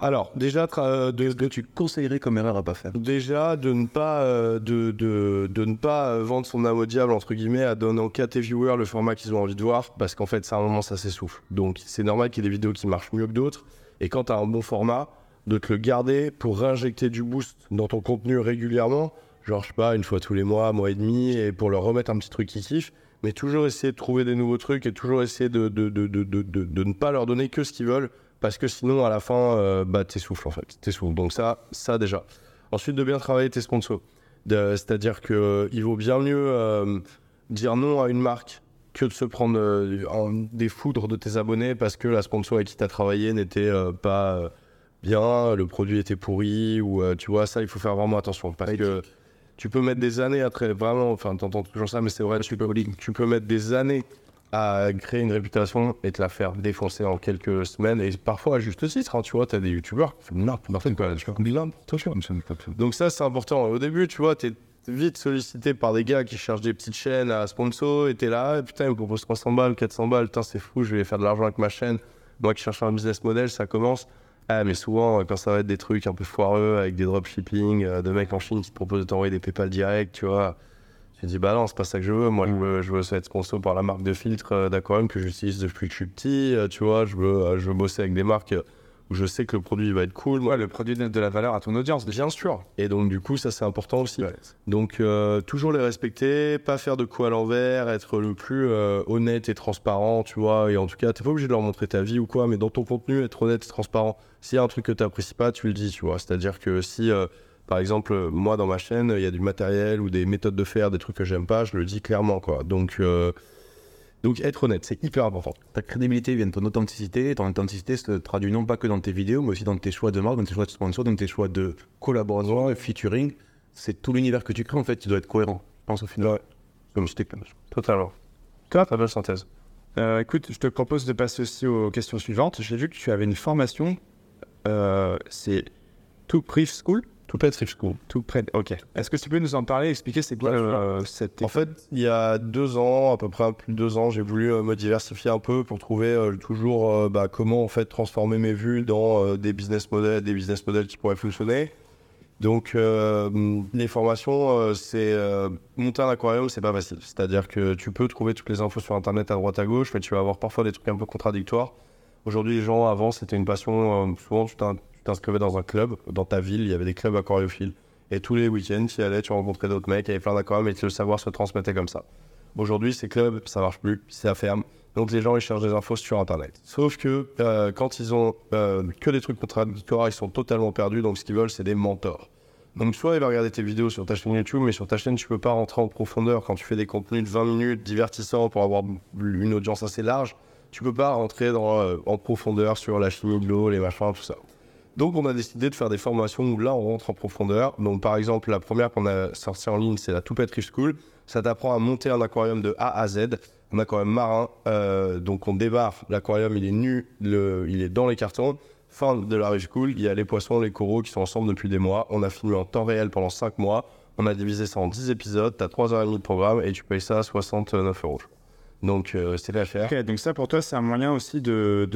Alors, déjà, tra- de, de- Tu conseillerais comme erreur à pas faire déjà de ne pas, euh, de, de, de ne pas euh, vendre son âme au diable, entre guillemets, à donner qu'à tes viewers le format qu'ils ont envie de voir, parce qu'en fait, ça, à un moment, ça s'essouffle. Donc, c'est normal qu'il y ait des vidéos qui marchent mieux que d'autres. Et quand tu as un bon format, de te le garder pour réinjecter du boost dans ton contenu régulièrement, genre, je sais pas, une fois tous les mois, mois et demi, et pour leur remettre un petit truc qui kiffe, mais toujours essayer de trouver des nouveaux trucs et toujours essayer de, de, de- de ne pas leur donner que ce qu'ils veulent, parce que sinon, à la fin, euh, bah, t'essouffles en fait. T'essouffles. Donc, ça, ça déjà. Ensuite, de bien travailler tes sponsors. C'est-à-dire que euh, vaut bien mieux euh, dire non à une marque que de se prendre euh, en- des foudres de tes abonnés parce que la sponsor avec qui tu as travaillé n'était pas bien, le produit était pourri, ou tu vois, ça, il faut faire vraiment attention. Parce que tu peux mettre des années à très, vraiment, enfin, t'entends toujours ça, mais c'est vrai, tu peux, tu peux mettre des années à créer une réputation et te la faire défoncer en quelques semaines, et parfois à juste titre, hein, tu vois, t'as des youtubeurs qui font n'importe quoi, tu. Donc ça, c'est important. Au début, tu vois, t'es vite sollicité par des gars qui cherchent des petites chaînes à sponsor, et t'es là, et putain, ils me proposent 300 balles, 400 balles, putain, c'est fou, je vais faire de l'argent avec ma chaîne. Moi qui cherche un business model, ça commence. Ah, mais souvent, quand ça va être des trucs un peu foireux, avec des dropshipping, euh, de mecs en Chine qui te proposent de t'envoyer des PayPal direct, tu vois, te dis, bah non, c'est pas ça que je veux. Moi, je veux, je veux être sponsor par la marque de filtre euh, d'Aquarium que j'utilise depuis que je suis petit, euh, tu vois, je veux, euh, je veux bosser avec des marques où je sais que le produit va être cool. Ouais, le produit donne de la valeur à ton audience. Bien sûr. Et donc, du coup, ça, c'est important aussi. Donc, euh, toujours les respecter, pas faire de coups à l'envers, être le plus euh, honnête et transparent, tu vois. Et en tout cas, t'es pas obligé de leur montrer ta vie ou quoi, mais dans ton contenu, être honnête et transparent. S'il y a un truc que t'apprécies pas, tu le dis, tu vois. C'est-à-dire que si, euh, par exemple, moi, dans ma chaîne, il y a du matériel ou des méthodes de faire, des trucs que j'aime pas, je le dis clairement, quoi. Donc, euh, donc être honnête, c'est hyper important. Ta crédibilité vient de ton authenticité. Et ton authenticité se traduit non pas que dans tes vidéos, mais aussi dans tes choix de marque, dans tes choix de sponsor, dans tes choix de collaboration et featuring. C'est tout l'univers que tu crées, en fait, tu dois être cohérent. Je pense au final. Ouais. Comme je. Totalement. Très belle synthèse. Euh, écoute, je te propose de passer aussi aux questions suivantes. J'ai vu que tu avais une formation. euh, c'est Tout Brief School Tout peut être school. Tout près. Ok. Est-ce que tu peux nous en parler, expliquer c'est quoi euh, cette En fait, il y a deux ans, à peu près plus de deux ans, j'ai voulu euh, me diversifier un peu pour trouver euh, toujours euh, bah, comment en fait transformer mes vues dans des business models, des business models qui pourraient fonctionner. Donc, les formations, c'est monter un aquarium, c'est pas facile. C'est-à-dire que tu peux trouver toutes les infos sur internet à droite à gauche, mais tu vas avoir parfois des trucs un peu contradictoires. Aujourd'hui, les gens avant, c'était une passion. souvent, tu t'inscrivais dans un club, dans ta ville, il y avait des clubs aquariophiles. Et tous les week-ends, tu y allais, tu rencontrais d'autres mecs, il y avait plein d'aquariums et le savoir se transmettait comme ça. Aujourd'hui, ces clubs, ça marche plus, ça ferme. Donc les gens, ils cherchent des infos sur Internet. Sauf que euh, quand ils ont euh, que des trucs contradictoires, ils sont totalement perdus. Donc ce qu'ils veulent, c'est des mentors. Donc soit il va regarder tes vidéos sur ta chaîne YouTube, mais sur ta chaîne, tu peux pas rentrer en profondeur quand tu fais des contenus de 20 minutes divertissants pour avoir une audience assez large. Tu peux pas rentrer euh, en profondeur sur la chimie de l'eau, les machins, tout ça. Donc on a décidé de faire des formations où là on rentre en profondeur. Donc par exemple la première qu'on a sortie en ligne c'est la Toupette Reef School. Ça t'apprend à monter un aquarium de A à Z, un aquarium marin. Euh, donc on débarre, l'aquarium il est nu, il est dans les cartons. Fin de la Reef School, il y a les poissons, les coraux qui sont ensemble depuis des mois. On a filmé en temps réel pendant 5 mois. On a divisé ça en 10 épisodes, t'as 3h30 de programme et tu payes ça à 69 euros. Donc euh, c'est à faire. Ok, donc ça pour toi, c'est un moyen aussi de,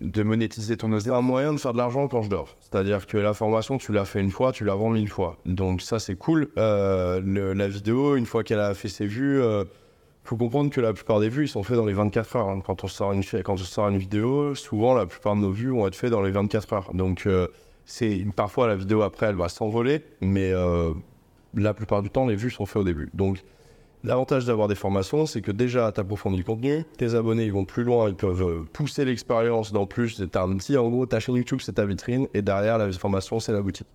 de monétiser ton audience. un moyen de faire de l'argent quand je dors. C'est-à-dire que la formation, tu l'as fait une fois, tu la vends mille fois. Donc ça, c'est cool. Euh, le- la vidéo, une fois qu'elle a fait ses vues, euh, faut comprendre que la plupart des vues, ils sont faits dans les 24 heures. hein. Quand, on sort une, quand on sort une vidéo, souvent, la plupart de nos vues vont être faites dans les 24 heures. Donc euh, c'est parfois la vidéo après, elle va s'envoler, mais euh, la plupart du temps, les vues sont faites au début. Donc L'avantage d'avoir des formations, c'est que déjà, tu approfondis le contenu, tes abonnés, ils vont plus loin, ils peuvent euh, pousser l'expérience dans plus. C'est un petit, en gros, ta chaîne YouTube, c'est ta vitrine, et derrière, la formation, c'est la boutique.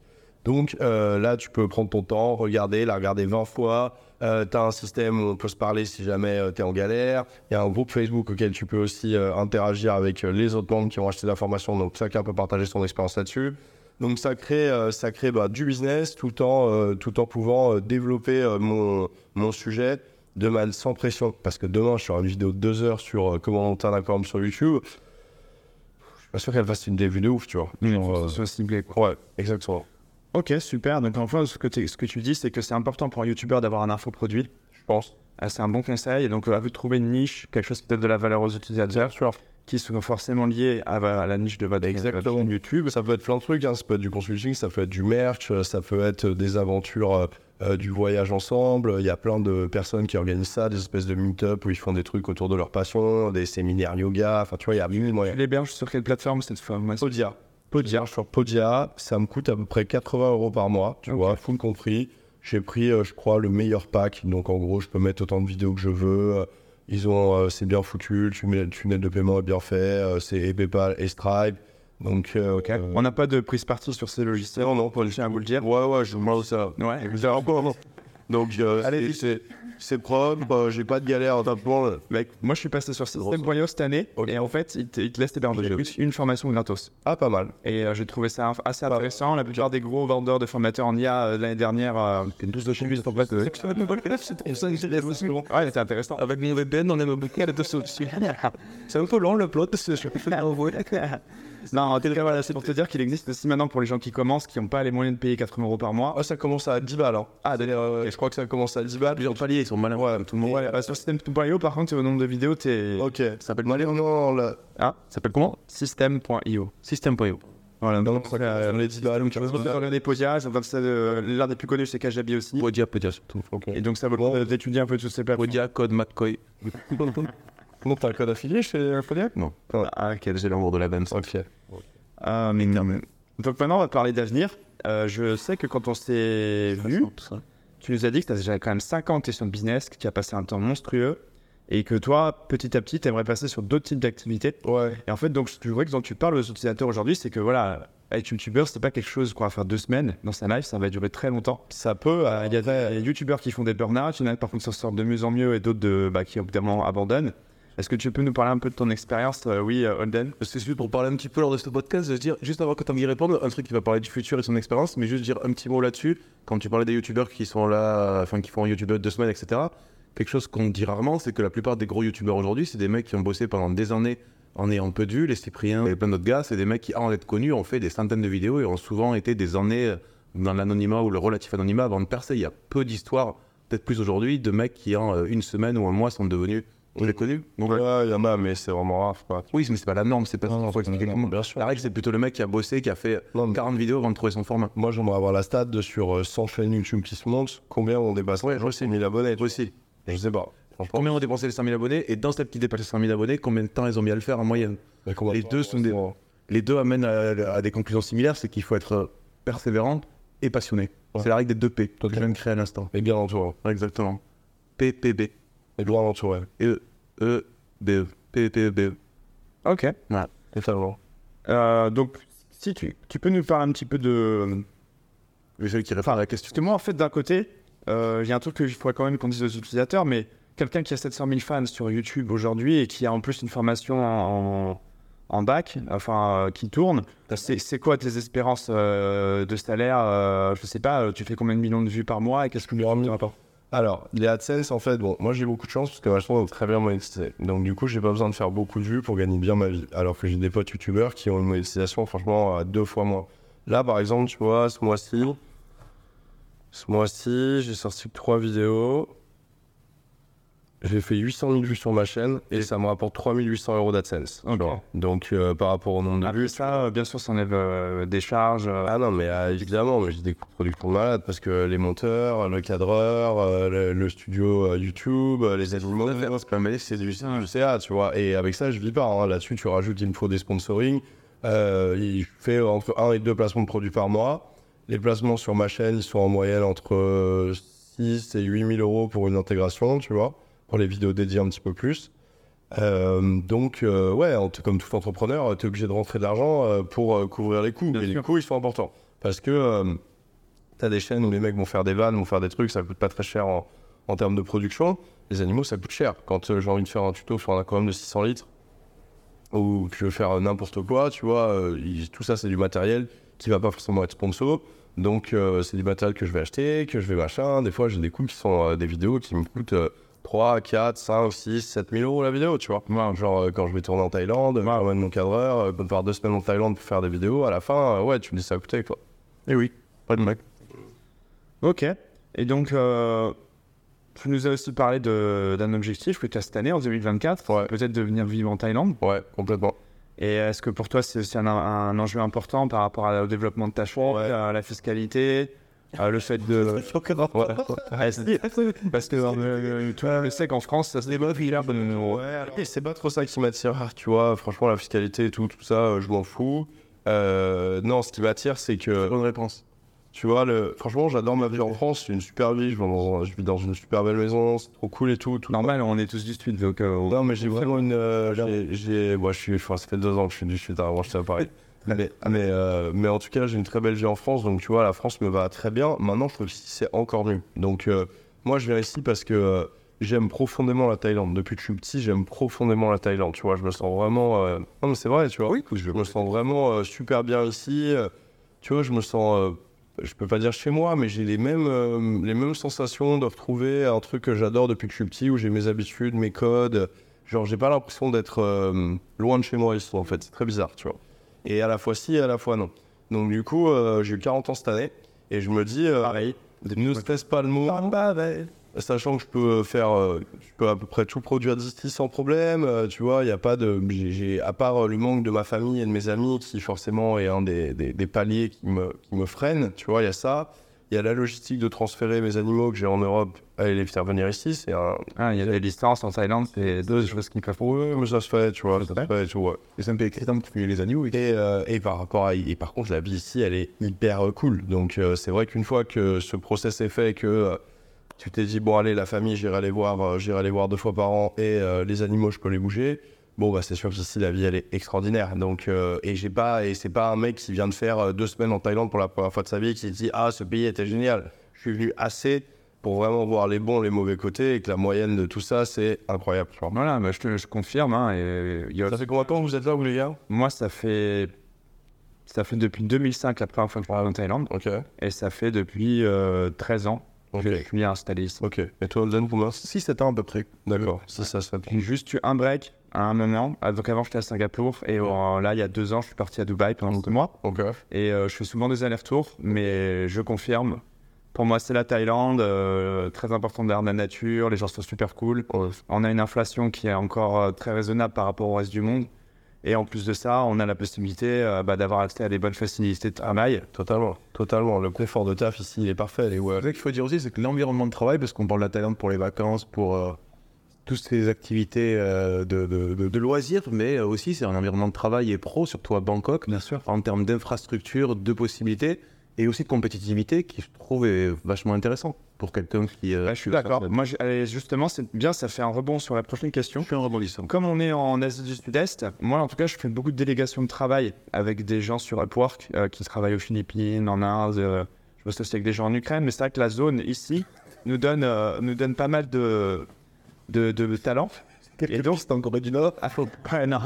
Donc euh, là, tu peux prendre ton temps, regarder, la regarder 20 fois. Euh, tu as un système où on peut se parler si jamais tu es en galère. Il y a un groupe Facebook auquel tu peux aussi interagir avec les autres membres qui ont acheté la formation. Donc chacun peut partager son expérience là-dessus. Donc ça crée, ça crée bah, du business tout en, tout en pouvant développer mon, mon sujet de mal sans pression. Parce que demain, je ferai une vidéo de deux heures sur comment monter un accord sur YouTube. Je suis pas sûr qu'elle fasse une début de ouf, tu vois. Genre, soit ciblé, quoi. Ouais, exactement. Ok, super. Donc, enfin, ce que, ce que tu dis, c'est que c'est important pour un YouTuber d'avoir un infoproduit. Je pense. Ah, c'est un bon conseil. Et donc, à vous de trouver une niche, quelque chose qui donne de la valeur aux utilisateurs. Qui sont forcément liés à, la niche de votre, Exactement. YouTube. Ça peut être plein de trucs. Hein. Ça peut être du consulting, ça peut être du merch, ça peut être des aventures, euh, euh, du voyage ensemble. Il y a plein de personnes qui organisent ça, des espèces de meet-up où ils font des trucs autour de leur passion, des séminaires yoga. Enfin, tu vois, il y a mille moyens. Tu l'héberges sur quelle plateforme cette formation Podia. Podia, sur Podia, ça me coûte à peu près 80 euros par mois, tu vois, full compris. J'ai pris, euh, je crois, le meilleur pack. Donc, en gros, je peux mettre autant de vidéos que je veux. Ils ont, euh, c'est bien foutu. Le tunnel de paiement est bien fait. Euh, c'est PayPal et Stripe. Donc, ok. On n'a pas de prise partie sur ces logiciels. Non, non, pour le chien à vous le dire. Ouais, ouais, je me ça. Ouais, encore. Donc, Allez, c'est c'est propre, bah, j'ai pas de galère en tapant. Mec, moi je suis passé sur System.io cette année et en fait, il te, il te laisse héberger une formation gratos. Ah, pas mal. Et euh, j'ai trouvé ça assez intéressant. La plupart des gros vendeurs de formateurs en IA euh, l'année dernière, euh, une douce de chez lui, en fait. Ouais, c'était intéressant. Avec mon VPN, on est mobilier de solutions. C'est un peu long le plot, je tout cas, voilà, c'est pour te dire qu'il existe aussi maintenant pour les gens qui commencent, qui n'ont pas les moyens de payer 80 euros par mois. Oh, ça commence à 10 balles. Hein. Ah, d'ailleurs, je crois que ça commence à 10 balles. Plusieurs paliers, ils sont malins. Ouais, tout le monde. Ouais, bah, sur System.io, par contre, au nombre de vidéos, t'es. Ok. Ça s'appelle. Non, non, là. Ah, ça s'appelle comment System.io. System.io. Voilà, donc, donc euh, on les 10 balles. Donc, tu vas regarder Podia, l'un des plus connus, c'est Kajabi aussi. Podia, Podia surtout. Et donc, ça vaut le coup d'étudier un peu toutes ces plateformes. Podia, code McCoy. *laughs* Non, t'as un code affilié chez Podia Non. Ah, ok, j'ai l'amour de la bande. Ok. Ah, mais non, mais... Donc maintenant, on va parler d'avenir. Euh, je sais que quand on s'est vu, tu nous as dit que tu as déjà quand même 50 questions de business, que tu as passé un temps monstrueux et que toi, petit à petit, tu aimerais passer sur d'autres types d'activités. Ouais. Et en fait, donc, tu vois que dont tu parles aux utilisateurs aujourd'hui, c'est que voilà, être youtubeur, c'est pas quelque chose qu'on va faire deux semaines dans sa life, ça va durer très longtemps. Ça peut. Euh, il y a des youtubeurs qui font des burn-out, il y en a par contre qui s'en sortent de mieux en mieux et d'autres bah, qui évidemment abandonnent. Est-ce que tu peux nous parler un peu de ton expérience, euh, oui, euh, Holden? C'est juste pour parler un petit peu lors de ce podcast, je veux dire, juste avant que tu y répondes, un truc qui va parler du futur et son expérience, mais juste dire un petit mot là-dessus. Quand tu parlais des youtubeurs qui sont là, enfin qui font un youtubeur deux semaines, etc., quelque chose qu'on dit rarement, c'est que la plupart des gros youtubeurs aujourd'hui, c'est des mecs qui ont bossé pendant des années en ayant peu vues, les Cypriens et plein d'autres gars, c'est des mecs qui, avant d'être connus, ont fait des centaines de vidéos et ont souvent été des années dans l'anonymat ou le relatif anonymat avant de percer. Il y a peu d'histoires, peut-être plus aujourd'hui, de mecs qui en euh, une semaine ou un mois sont devenus on les connu Donc, ouais, il y en a, mais c'est vraiment rare. Quoi. Oui, mais c'est pas la norme, c'est pas non, non, bien sûr. La règle, c'est plutôt le mec qui a bossé, qui a fait 40 vidéos avant de trouver son format. Moi, j'aimerais avoir la stat de sur 100 euh, chaînes YouTube qui se montent, combien on dépasse ouais, 1000 abonnés Moi aussi. Je sais pas. Combien ont dépensé les 100 000 abonnés? Et dans cette qui dépasse les 100 000 abonnés, combien de temps ils ont mis à le faire en moyenne? Les deux sont des... Les deux amènent à, des conclusions similaires, c'est qu'il faut être persévérant et passionné. C'est la règle des deux P que je viens de créer à l'instant. Et bien entouré. Exactement. PPB. Entouré. Et E, E B, P, P, B. Ok. Voilà. Totalement. Euh, donc, si tu, tu, peux nous parler un petit peu de. Je qui répond à la question. Parce que moi, en fait, d'un côté, euh, il y a un truc que je faudrait quand même qu'on dise aux utilisateurs, mais quelqu'un qui a 700 000 fans sur YouTube aujourd'hui et qui a en plus une formation en, en bac, enfin, euh, qui tourne, c'est quoi tes espérances euh, de salaire euh, Je sais pas, tu fais combien de millions de vues par mois et qu'est-ce que tu rapporte alors, les AdSense, en fait, bon, moi j'ai beaucoup de chance parce que vachement très bien monétisé. Donc, du coup, j'ai pas besoin de faire beaucoup de vues pour gagner bien ma vie. Alors que j'ai des potes youtubeurs qui ont une monétisation, franchement, à deux fois moins. Là, par exemple, tu vois, ce mois-ci, ce mois-ci, j'ai sorti trois vidéos. J'ai fait 800 000 vues sur ma chaîne et ça me rapporte 3800 euros d'AdSense. Donc, euh, par rapport au nombre de ah, vues. ça, bien sûr, ça enlève euh, des charges. Euh. Ah non, mais évidemment, j'ai des coûts de production malades parce que les monteurs, le cadreur, le, studio YouTube, les animateurs, c'est du CA, tu vois. Et avec ça, je vis pas. Hein. Là-dessus, tu rajoutes une fois des sponsoring. il fait entre 1 et 2 placements de produits par mois. Les placements sur ma chaîne, ils sont en moyenne entre 6 et 8 000 euros pour une intégration, tu vois, pour les vidéos dédiées un petit peu plus. Euh, donc, euh, ouais, comme tout entrepreneur, tu es obligé de rentrer de l'argent euh, pour couvrir les coûts. Et les coûts, ils sont importants. Parce que tu as des chaînes où les mecs vont faire des vannes, vont faire des trucs, ça coûte pas très cher en, en termes de production. Les animaux, ça coûte cher. Quand j'ai envie de faire un tuto sur un aquarium de 600 litres, ou que je veux faire n'importe quoi, tu vois, il- tout ça, c'est du matériel qui va pas forcément être sponsor. Donc, c'est du matériel que je vais acheter, que je vais machin. Des fois, j'ai des coûts qui sont des vidéos qui me coûtent 3, 4, 5, 6, 7 000 euros la vidéo, tu vois. Genre, euh, quand je vais tourner en Thaïlande, j'emmène mon cadreur, euh, on part deux semaines en Thaïlande pour faire des vidéos. À la fin, euh, ouais, tu me dis ça a coûté, quoi. Et oui, pas de mec. Ok. Et donc, euh, tu nous as aussi parlé d'un objectif que tu as cette année, en 2024, Ouais. peut-être de venir vivre en Thaïlande. Ouais, complètement. Et est-ce que pour toi, c'est aussi un, un enjeu important par rapport au développement de ta chaîne, Ouais. à la fiscalité, à le fait de... *laughs* Ouais. *laughs* Parce que euh, tu vois, je sais qu'en France, ça se développe, il a Et c'est pas trop ça qui m'attire, tu vois. Franchement, la fiscalité et tout, tout ça, euh, je m'en fous. Euh, non, ce qui m'attire, c'est que, Bonne réponse. tu vois, le... franchement, j'adore ma vie en France. C'est une super vie. Je vis, dans... je vis dans une super belle maison. C'est trop cool et tout. tout. Normal, on est tous du Sud, donc... euh, Non, mais j'ai vraiment une. euh, j'ai- j'ai. Moi, je suis. Enfin, ça fait deux ans que je suis du Sud. Avant, j'étais à Paris. *laughs* Mais, mais, euh, mais en tout cas, j'ai une très belle vie en France. Donc, tu vois, la France me va très bien. Maintenant, je trouve que c'est encore mieux. Donc, euh, moi, je viens ici parce que euh, j'aime profondément la Thaïlande. Depuis que je suis petit, j'aime profondément la Thaïlande. Tu vois, je me sens vraiment. Non, mais c'est vrai, tu vois. Oui, je me sens vraiment super bien ici. Tu vois, je me sens. je peux pas dire chez moi, mais j'ai les mêmes, les mêmes sensations de retrouver un truc que j'adore depuis que je suis petit, où j'ai mes habitudes, mes codes. Genre, j'ai pas l'impression d'être loin de chez moi ici, en fait. C'est très bizarre, tu vois. Et à la fois si, et à la fois non. Donc, du coup, euh, j'ai eu 40 ans cette année, et je me dis, euh, Pareil. ne stresse pas le mot. Sachant que je peux faire, euh, je peux à peu près tout produire d'ici sans problème, euh, tu vois, il y a pas de, j'ai- à part le manque de ma famille et de mes amis qui forcément est un des, des, des paliers qui me, qui me freine, tu vois, il y a ça. Il y a la logistique de transférer mes animaux que j'ai en Europe à les faire venir ici, c'est un... Ah, il y a des distances en Thaïlande, c'est deux choses qui peuvent... Ouais, mais ça se fait, tu vois, ça se fait tout, ouais. Et ça me fait excitant que tu fais les animaux. Et, euh, et par rapport à, et par contre, la vie ici, elle est hyper euh, cool. Donc, euh, c'est vrai qu'une fois que ce process est fait, que euh, tu t'es dit, bon, allez, la famille, j'irai les voir, j'irai les voir deux fois par an, et les animaux, je peux les bouger. Bon, bah, c'est sûr que ici, la vie, elle est extraordinaire. Donc, euh, et j'ai pas, et c'est pas un mec qui vient de faire euh, deux semaines en Thaïlande pour la première fois de sa vie qui se dit, ah, ce pays était génial. Je suis venu assez pour vraiment voir les bons, les mauvais côtés, et que la moyenne de tout ça, c'est incroyable. Voilà, bah, je, te, je confirme. Hein, et il y a- Ça fait combien de temps que vous êtes là, vous, les gars? Moi, ça fait... Ça fait depuis 2005 la première fois que je suis en Thaïlande. Ok, Et ça fait depuis euh, 13 ans ok. que je suis installé ici. Ok. Et toi, Holden, pour moi? 6-7 ans à peu près. D'accord, ça, ça. J'ai juste un break un moment. Ah, Donc avant, j'étais à Singapour. Et euh, là, il y a deux ans, je suis parti à Dubaï pendant deux mois. Ok. Et euh, je fais souvent des allers-retours. Mais je confirme. Pour moi, c'est la Thaïlande. euh, très important d'avoir de la nature. Les gens sont super cool. On a une inflation qui est encore euh, très raisonnable par rapport au reste du monde. Et en plus de ça, on a la possibilité euh, bah, d'avoir accès à des bonnes facilités de travail. Totalement, totalement. Le confort de taf ici, il est parfait. Les ouais. Ce qu'il faut dire aussi, c'est que l'environnement de travail, parce qu'on parle de la Thaïlande pour les vacances, pour euh, toutes ces activités euh, de, de- de- de loisirs, mais aussi c'est un environnement de travail et pro, surtout à Bangkok, Bien sûr. en termes d'infrastructures, de possibilités et aussi de compétitivité, qui je trouve est vachement intéressant pour quelqu'un qui. euh, je suis d'accord. Moi, je- allez, justement, c'est bien, ça fait un rebond sur la prochaine question. je suis un rebondissant. Comme on est en Asie du Sud-Est, moi en tout cas, je fais beaucoup de délégations de travail avec des gens sur Upwork euh, qui travaillent aux Philippines, en Inde. euh, je bosse aussi avec des gens en Ukraine, mais c'est vrai que la zone ici nous donne, euh, nous donne pas mal de, de, de talents. Et donc, c'est en Corée du Nord. ah, faut pas, non,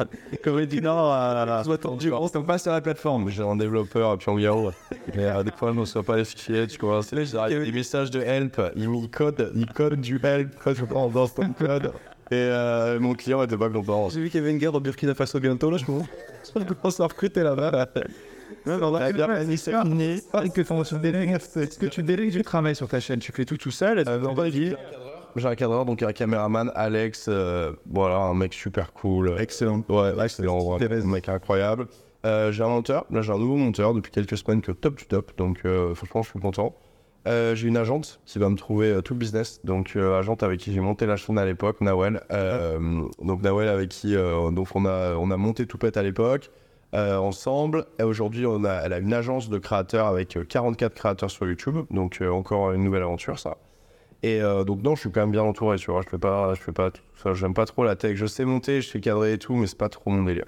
Corée du Nord, euh, Soit tendu. on se pas sur la plateforme. J'ai un développeur à Pyongyang. Mais euh, des fois, je ne reçois pas les fichiers. Tu commences à j'arrive des messages de help. Il me code, il code du help. Quand je prends dans son code. Et euh, mon client était pas content. J'ai vu qu'il y avait une guerre au Burkina Faso bientôt, là, je pense. Je *laughs* commence à recruter là-bas. Non, non, là, c'est fini. Est-ce que tu délègues du travail sur ta chaîne? Tu fais tout tout seul? Que Euh, délégues J'ai un cadreur, donc un caméraman, Alex. euh, voilà, un mec super cool. Excellent. Ouais, excellent. ouais, Thérèse. Un mec incroyable. Euh, j'ai un monteur. Là, j'ai un nouveau monteur depuis quelques semaines que top du top. Donc, euh, franchement, je suis content. Euh, j'ai une agente qui va me trouver euh, tout le business. Donc, euh, agente avec qui j'ai monté la chaîne à l'époque, Nawel. Euh, Donc, Nawel avec qui euh, donc on, a, on a monté Toupette à l'époque euh, ensemble. Et aujourd'hui, on a, elle a une agence de créateurs avec euh, 44 créateurs sur YouTube. Donc, euh, encore une nouvelle aventure, ça. Et euh, donc non, je suis quand même bien entouré, tu vois. Je fais pas, je fais pas tout ça. J'aime pas trop la tech. Je sais monter, je sais cadrer et tout, mais c'est pas trop mon délire.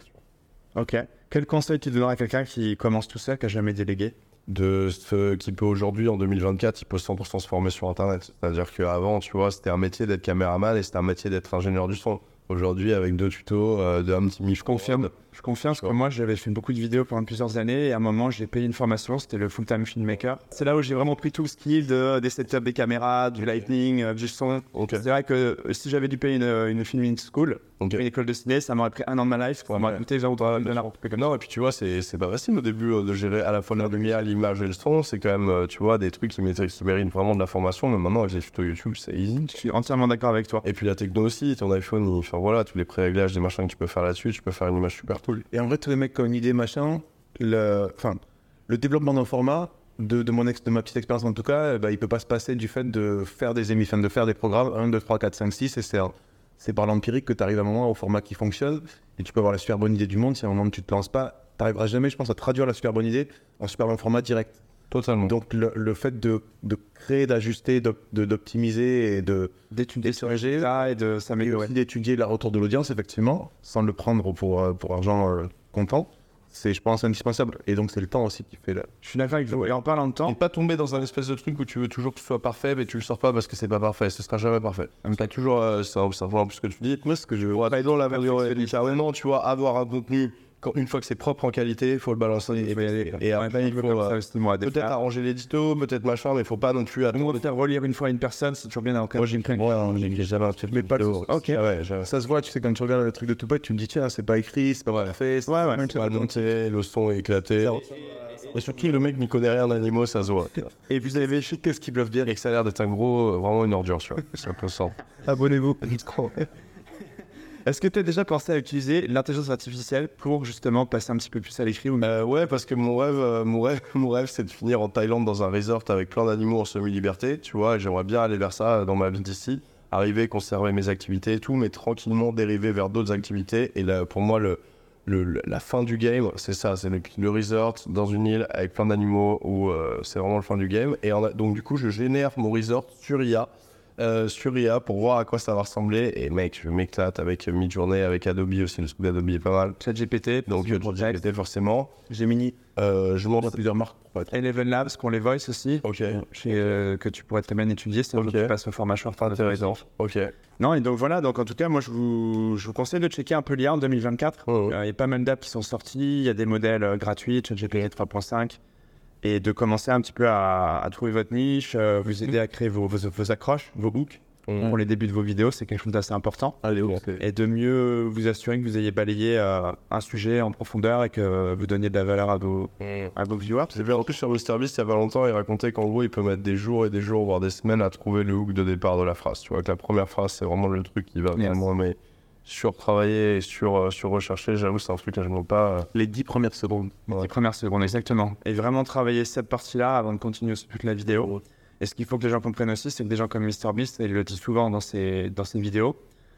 Ok. Quel conseil tu donnerais à quelqu'un qui commence tout seul, qui a jamais délégué? De ce qui peut aujourd'hui, en 2024, il peut 100% se former sur Internet. C'est-à-dire qu'avant, tu vois, c'était un métier d'être caméraman et c'était un métier d'être ingénieur du son. Aujourd'hui, avec deux tutos, euh, de un petit mif. Confirme. Je confirme parce que moi, j'avais fait beaucoup de vidéos pendant plusieurs années et à un moment, j'ai payé une formation, c'était le full-time filmmaker. C'est là où j'ai vraiment pris tout le skill de, des setups des caméras, du lighting, euh, du son. C'est vrai que euh, si j'avais dû payer une, une filming school, une école de ciné, ça m'aurait pris un an de ma life pour m'aurait coûté 20 dollars. Non, et puis tu vois, c'est pas facile au début euh, de gérer à la fois la lumière, l'image et le son. C'est quand même, euh, tu vois, des trucs qui, méritent- vraiment de la formation. Mais maintenant, avec les tutos YouTube, c'est easy. Je suis entièrement d'accord avec toi. Et puis la techno aussi, ton iPhone, enfin voilà, tous les pré-réglages, des machins que tu peux faire là-dessus, tu peux faire une image super Et en vrai, tous les mecs qui ont une idée, machin, le, enfin, le développement d'un format, de, de, mon ex, de ma petite expérience en tout cas, eh ben, il peut pas se passer du fait de faire des émissions, de faire des programmes 1, 2, 3, 4, 5, 6, et c'est, c'est par l'empirique que tu arrives à un moment au format qui fonctionne, et tu peux avoir la super bonne idée du monde, si à un moment tu te lances pas, tu n'arriveras jamais, je pense, à traduire la super bonne idée en super bon format direct. Totalement. Donc le, le fait de, de créer, d'ajuster, d'optimiser et de D'étudier ça et de et s'améliorer. d'étudier la retour de l'audience, effectivement, sans le prendre pour, euh, pour argent euh, comptant, c'est, je pense, indispensable. Et donc, c'est le temps aussi qui fait la... Je suis d'accord avec vous. Et en parlant de Et temps, pas tomber dans un espèce de truc où tu veux toujours que ce soit parfait, mais tu le sors pas parce que c'est pas parfait. Ce sera jamais parfait. T'as toujours, euh, ça, ça ce que tu dis. Moi, ce que je... Ouais, pas dans la tu vois, avoir un contenu, quand, une fois que c'est propre en qualité, il faut le balancer. Et, et après, il faut comme ça euh, peut-être arranger l'édito, peut-être machin, mais il faut pas non plus attendre. faire relire une fois une personne, c'est toujours bien d'avoir Moi, j'ai jamais Mais pas le-. Ok. Ah Ça se voit, tu sais, quand tu regardes le truc de Tupac, tu me dis, tiens, c'est pas écrit, c'est pas parfait, c'est Ouais, ouais. c'est mal monté, le son est éclaté. Et surtout, le mec n'y connaît rien d'animaux, ça se voit. *laughs* Et vous avez fait Qu'est-ce qu'ils bluffent bien Et que ça a l'air d'être un gros, euh, vraiment une ordure, tu vois. C'est un peu ça. Abonnez-vous. Est-ce que tu as déjà pensé à utiliser l'intelligence artificielle pour justement passer un petit peu plus à l'écrit ou Euh, ouais, parce que mon rêve, euh, mon rêve, *laughs* mon rêve, c'est de finir en Thaïlande dans un resort avec plein d'animaux en semi-liberté, tu vois. J'aimerais bien aller vers ça euh, dans ma vie d'ici, arriver, conserver mes activités et tout, mais tranquillement dériver vers d'autres activités. Et là, pour moi, la fin du game, c'est ça, c'est le, resort dans une île avec plein d'animaux où c'est vraiment le fin du game. Et donc du coup, je génère mon resort sur IA. Euh, sur IA pour voir à quoi ça va ressembler et mec je m'éclate avec Midjourney avec Adobe aussi le scoop d'Adobe est pas mal ChatGPT donc euh, GPT forcément Gemini, euh, je a plusieurs marques pour pas être... Eleven Labs, qu'on les voice aussi, Ok, chez, euh, que tu pourrais très bien étudier si un jour Ok. tu passes au format short. intéressant. Ok. Non, et donc voilà, donc en tout cas, moi je vous, je vous conseille de checker un peu l'IA en 2024. Ouais, ouais. Euh, Il y a pas mal d'apps qui sont sorties, il y a des modèles euh, gratuits, ChatGPT 3.5, et de commencer un petit peu à, à trouver votre niche, euh, vous aider à créer vos, vos, vos accroches, vos hooks Mhm. pour les débuts de vos vidéos, c'est quelque chose d'assez important. Allez. Et de mieux vous assurer que vous ayez balayé euh, un sujet en profondeur et que vous donniez de la valeur à vos, à vos viewers. J'ai vu en plus sur MrBeast il y a pas longtemps, il racontait qu'en gros il peut mettre des jours et des jours, voire des semaines à trouver le hook de départ de la phrase. Tu vois que la première phrase c'est vraiment le truc qui va Yes. vraiment mais sur-travailler et sur, euh, sur-rechercher. J'avoue, c'est un truc que je pas. euh, Les 10 premières secondes. Les premières secondes, exactement. Et vraiment travailler cette partie-là avant de continuer sur toute la vidéo. Et ce qu'il faut que les gens comprennent aussi, c'est que des gens comme MrBeast, et il le dit souvent dans ses, dans ses vidéos,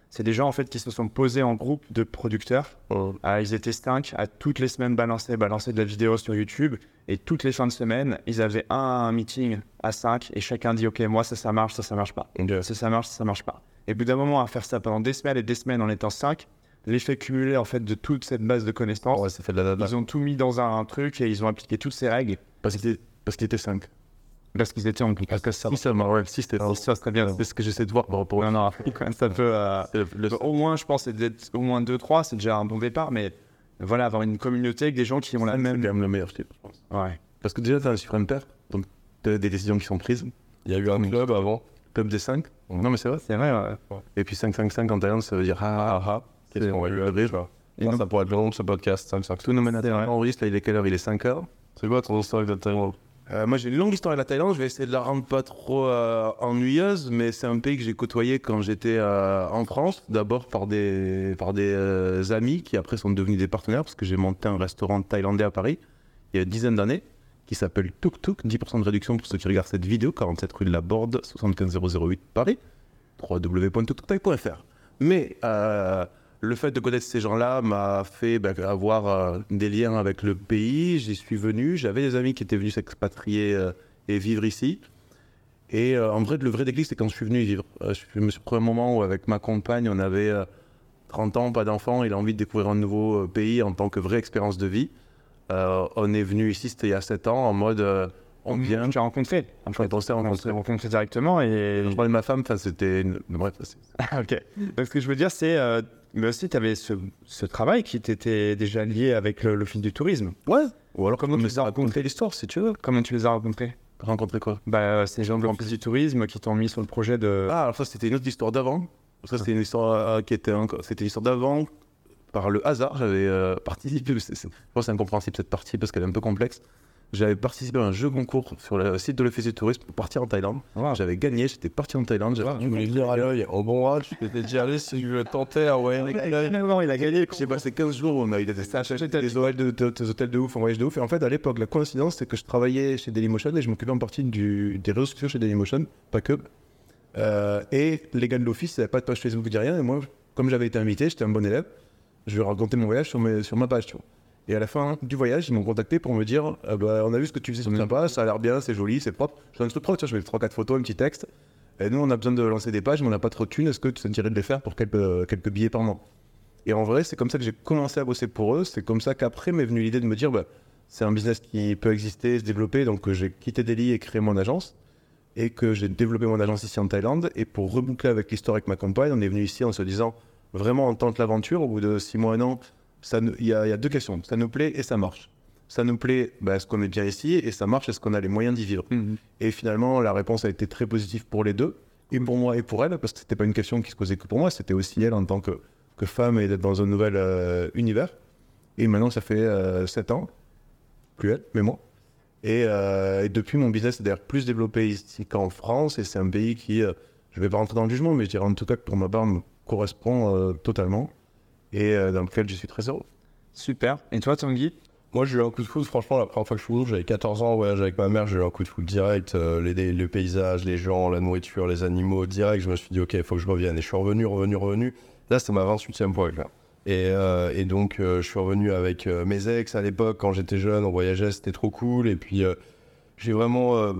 c'est des gens en fait qui se sont posés en groupe de producteurs. euh, Ah, ils étaient cinq à toutes les semaines balancer, balancer de la vidéo sur YouTube. Et toutes les fins de semaine, ils avaient un meeting à cinq et chacun dit Ok, moi ça, ça marche, ça, ça marche pas. ok. Ça, ça marche, ça, ça marche pas. Et au bout d'un moment, à faire ça pendant des semaines et des semaines en étant cinq, l'effet cumulé en fait de toute cette base de connaissances, Ouais, ça fait de la data. ils ont tout mis dans un, truc et ils ont appliqué toutes ces règles Parce qu'il était, parce qu'il était 5. parce qu'ils étaient en groupe. Parce que ça, ça, ouais, si c'était Ça serait bien. C'est ce que j'essaie de voir par rapport au... Non, non, *laughs* ça peut. euh, C'est le- le- au moins, je pense, c'est d'être au moins 2-3, c'est déjà un bon départ, mais voilà, avoir une communauté avec des gens qui ont la c'est même. quand même le meilleur type, je pense. Ouais. Parce que déjà, tu as un chiffre impair, donc tu as des décisions qui sont prises. Il y a eu un club avant. Club des 5. Non, mais c'est vrai. C'est vrai, ouais. Et puis 5-5-5 en Thaïlande, ça veut dire ah ah ah. Qu'est-ce qu'on va lui vois Ça, ça pourrait être de ce podcast. 5, 5. Tout C'est managers vrai. enregistre, là, il est quelle heure? Il est 5 heures. C'est quoi ton histoire avec la Thaïlande? Euh, moi, j'ai une longue histoire avec la Thaïlande. Je vais essayer de la rendre pas trop euh, ennuyeuse, mais c'est un pays que j'ai côtoyé quand j'étais euh, en France. D'abord par des, par des amis qui après sont devenus des partenaires parce que j'ai monté un restaurant thaïlandais à Paris il y a une dizaine d'années qui s'appelle Tuk Tuk. 10% de réduction pour ceux qui regardent cette vidéo. 47 rue de la Borde, 75008 Paris. www.tuktukthai.fr. Mais euh, le fait de connaître ces gens-là m'a fait ben, avoir euh, des liens avec le pays. J'y suis venu. J'avais des amis qui étaient venus s'expatrier euh, et vivre ici. Et en vrai, le vrai déclic, c'est quand je suis venu y vivre. Je me suis pris un moment où, avec ma compagne, on avait euh, 30 ans, pas d'enfant, il a envie de découvrir un nouveau pays en tant que vraie expérience de vie. Euh, on est venu ici, c'était il y a 7 ans, en mode euh, on vient. Tu as rencontré On s'est On rencontrés. s'est rencontré directement et. Je parlais de ma femme, enfin, c'était. une- Bref, c'est- *laughs* ok. Donc, ce que je veux dire, c'est. euh, mais aussi, tu avais ce, ce travail qui t'était déjà lié avec le- l'Office du tourisme. Ouais. Ou alors, Comment tu les as raconter l'histoire, si tu veux. Comment tu les as rencontrés? Rencontrer quoi? Bah, euh, Ces gens de l'Office du tourisme qui t'ont mis sur le projet de. Ah, alors ça, c'était une autre histoire d'avant. Ça, c'était une histoire euh, qui était encore. C'était une histoire d'avant. Par le hasard, j'avais euh, participé. Je pense c'est incompréhensible cette partie parce qu'elle est un peu complexe. J'avais participé à un jeu concours sur le site de l'Office du tourisme pour partir en Thaïlande. Wow. J'avais gagné, j'étais parti en Thaïlande. Tu voulais venir à l'œil en bon rad, tu t'étais déjà allé si je tentais à ouais. Finalement, il a gagné. J'ai passé 15 jours on a eu des des hôtels de, de- des hôtels de ouf, en voyage de ouf. Et en fait, à l'époque, la coïncidence, c'est que je travaillais chez Dailymotion et je m'occupais en partie du, des réseaux sociaux chez Dailymotion, pas que. Euh, et les gars de l'office, n'avaient pas de page Facebook, ni rien. Et moi, comme j'avais été invité, j'étais un bon élève, je leur racontais mon voyage sur, mes- sur ma page, tu vois. Et à la fin du voyage, ils m'ont contacté pour me dire Ah bah, On a vu ce que tu faisais, c'est sympa, ça a l'air bien, c'est joli, c'est propre. Je donne un truc propre, tu vois, je mets 3-4 photos, un petit texte. Et nous, on a besoin de lancer des pages, mais on n'a pas trop de thunes. Est-ce que tu sentirais de les faire pour quelques, quelques billets par mois? Et en vrai, c'est comme ça que j'ai commencé à bosser pour eux. C'est comme ça qu'après m'est venue l'idée de me dire bah, c'est un business qui peut exister, se développer. Donc euh, j'ai quitté Delhi et créé mon agence. Et que j'ai développé mon agence ici en Thaïlande. Et pour reboucler avec l'histoire avec ma compagne, on est venu ici en se disant vraiment on tente l'aventure. Au bout de 6 mois, un an, il y, a il y a deux questions. Ça nous plaît et ça marche. Ça nous plaît, bah, est-ce qu'on est bien ici Et ça marche, est-ce qu'on a les moyens d'y vivre? Mhm. et finalement, la réponse a été très positive pour les deux, et pour moi et pour elle, parce que c'était pas une question qui se posait que pour moi, c'était aussi elle en tant que, que femme et d'être dans un nouvel euh, univers. Et maintenant, ça fait 7 ans, plus elle, mais moi. Et, euh, et depuis, mon business est d'ailleurs plus développé ici qu'en France, et c'est un pays qui, euh, je vais pas rentrer dans le jugement, mais je dirais en tout cas que pour ma part, correspond euh, totalement, et euh, dans lequel je suis très heureux. Super. Et toi, Tanguy? Moi, j'ai eu un coup de foudre, franchement, la première fois que je suis venu, j'avais 14 ans, voyage avec ma mère, j'ai eu un coup de foudre direct, euh, les, les, le paysage, les gens, la nourriture, les animaux, direct, je me suis dit, ok, il faut que je revienne. Et je suis revenu, revenu, revenu. Là, c'est ma 28e fois, là. Et, euh, et donc, euh, je suis revenu avec euh, mes ex à l'époque, quand j'étais jeune, on voyageait, c'était trop cool. Et puis, euh, j'ai vraiment, euh,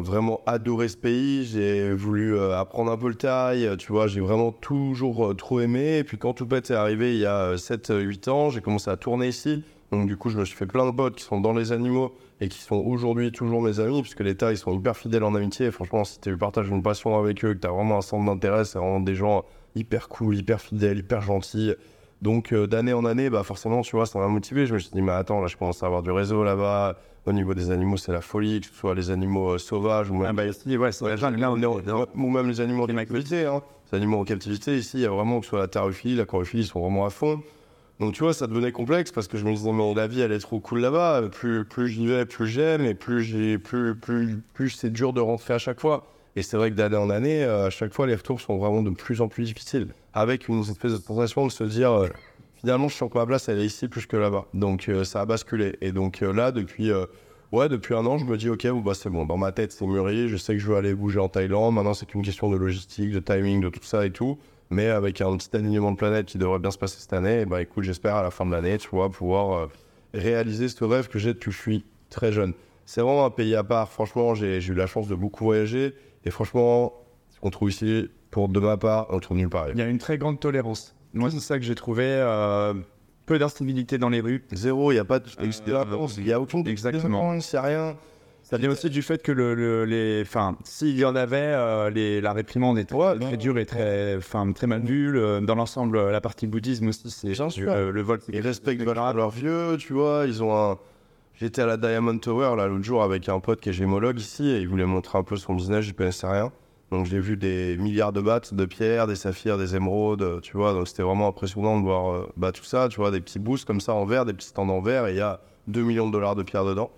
vraiment adoré ce pays. J'ai voulu euh, apprendre un peu le thaï, euh, tu vois. J'ai vraiment toujours euh, trop aimé. Et puis, quand tout est arrivé il y a 7-8 ans, j'ai commencé à tourner ici. Donc, du coup, je me suis fait plein de potes qui sont dans les animaux et qui sont aujourd'hui toujours mes amis, puisque les Thaïs sont hyper fidèles en amitié. Franchement, si tu partages une passion avec eux, que tu as vraiment un centre d'intérêt, c'est vraiment des gens hyper cool, hyper fidèles, hyper gentils. Donc, d'année en année, bah, forcément, tu vois, ça m'a motivé. Je me suis dit, mais attends, là, je commence à avoir du réseau là-bas. Au niveau des animaux, c'est la folie, que ce soit les animaux euh, sauvages ou même Ah bah ici, ouais, c'est Ouais, là, là, on est en- ou même les animaux en captivité. Hein. Les animaux en captivité, ici, il y a vraiment que ce soit la thérophilie, la chorophilie, ils sont vraiment à fond. Donc tu vois, ça devenait complexe parce que je me disais, mais la vie, elle est trop cool là-bas. Plus, plus j'y vais, plus j'aime, et plus, j'ai, plus, plus, plus c'est dur de rentrer à chaque fois. Et c'est vrai que d'année en année, euh, à chaque fois, les retours sont vraiment de plus en plus difficiles. Avec une espèce de sensation de se dire, euh, finalement, je sens que ma place, elle est ici plus que là-bas. Donc euh, ça a basculé. Et donc euh, là, depuis, euh, ouais, depuis un an, je me dis, ok, bah, c'est bon. Dans ma tête, c'est mûri. Je sais que je veux aller bouger en Thaïlande. Maintenant, c'est qu'une question de logistique, de timing, de tout ça et tout. Mais avec un petit alignement de planète qui devrait bien se passer cette année, bah écoute, j'espère à la fin de l'année, tu vois, pouvoir réaliser ce rêve que j'ai depuis que je suis très jeune. C'est vraiment un pays à part. Franchement, j'ai eu la chance de beaucoup voyager. Et franchement, ce qu'on trouve ici, pour de ma part, on trouve nulle part. Il y a une très grande tolérance. Moi, c'est ça que j'ai trouvé. euh, peu d'incivilité dans les rues. Zéro, il n'y a pas de. Euh, Il n'y a aucune. exactement. Il rien. Ça vient aussi du fait que le, le- les, enfin, s'il y en avait, euh, les, la réprimande est très, Ouais, très non. dure et très, enfin, très mal vue. Le- dans l'ensemble, la partie bouddhisme aussi, c'est euh, le vol. Ils respectent leurs vieux, tu vois. Ils ont un. J'étais à la Diamond Tower là l'autre jour avec un pote qui est gémologue ici et il voulait montrer un peu son business, je connaissais rien. Donc j'ai vu des milliards de bahts, de pierres, des saphirs, des émeraudes, tu vois. Donc c'était vraiment impressionnant de voir euh, bah, tout ça, tu vois, des petits boosts comme ça en verre, des petits stands en verre et il y a 2 millions de dollars de pierres dedans.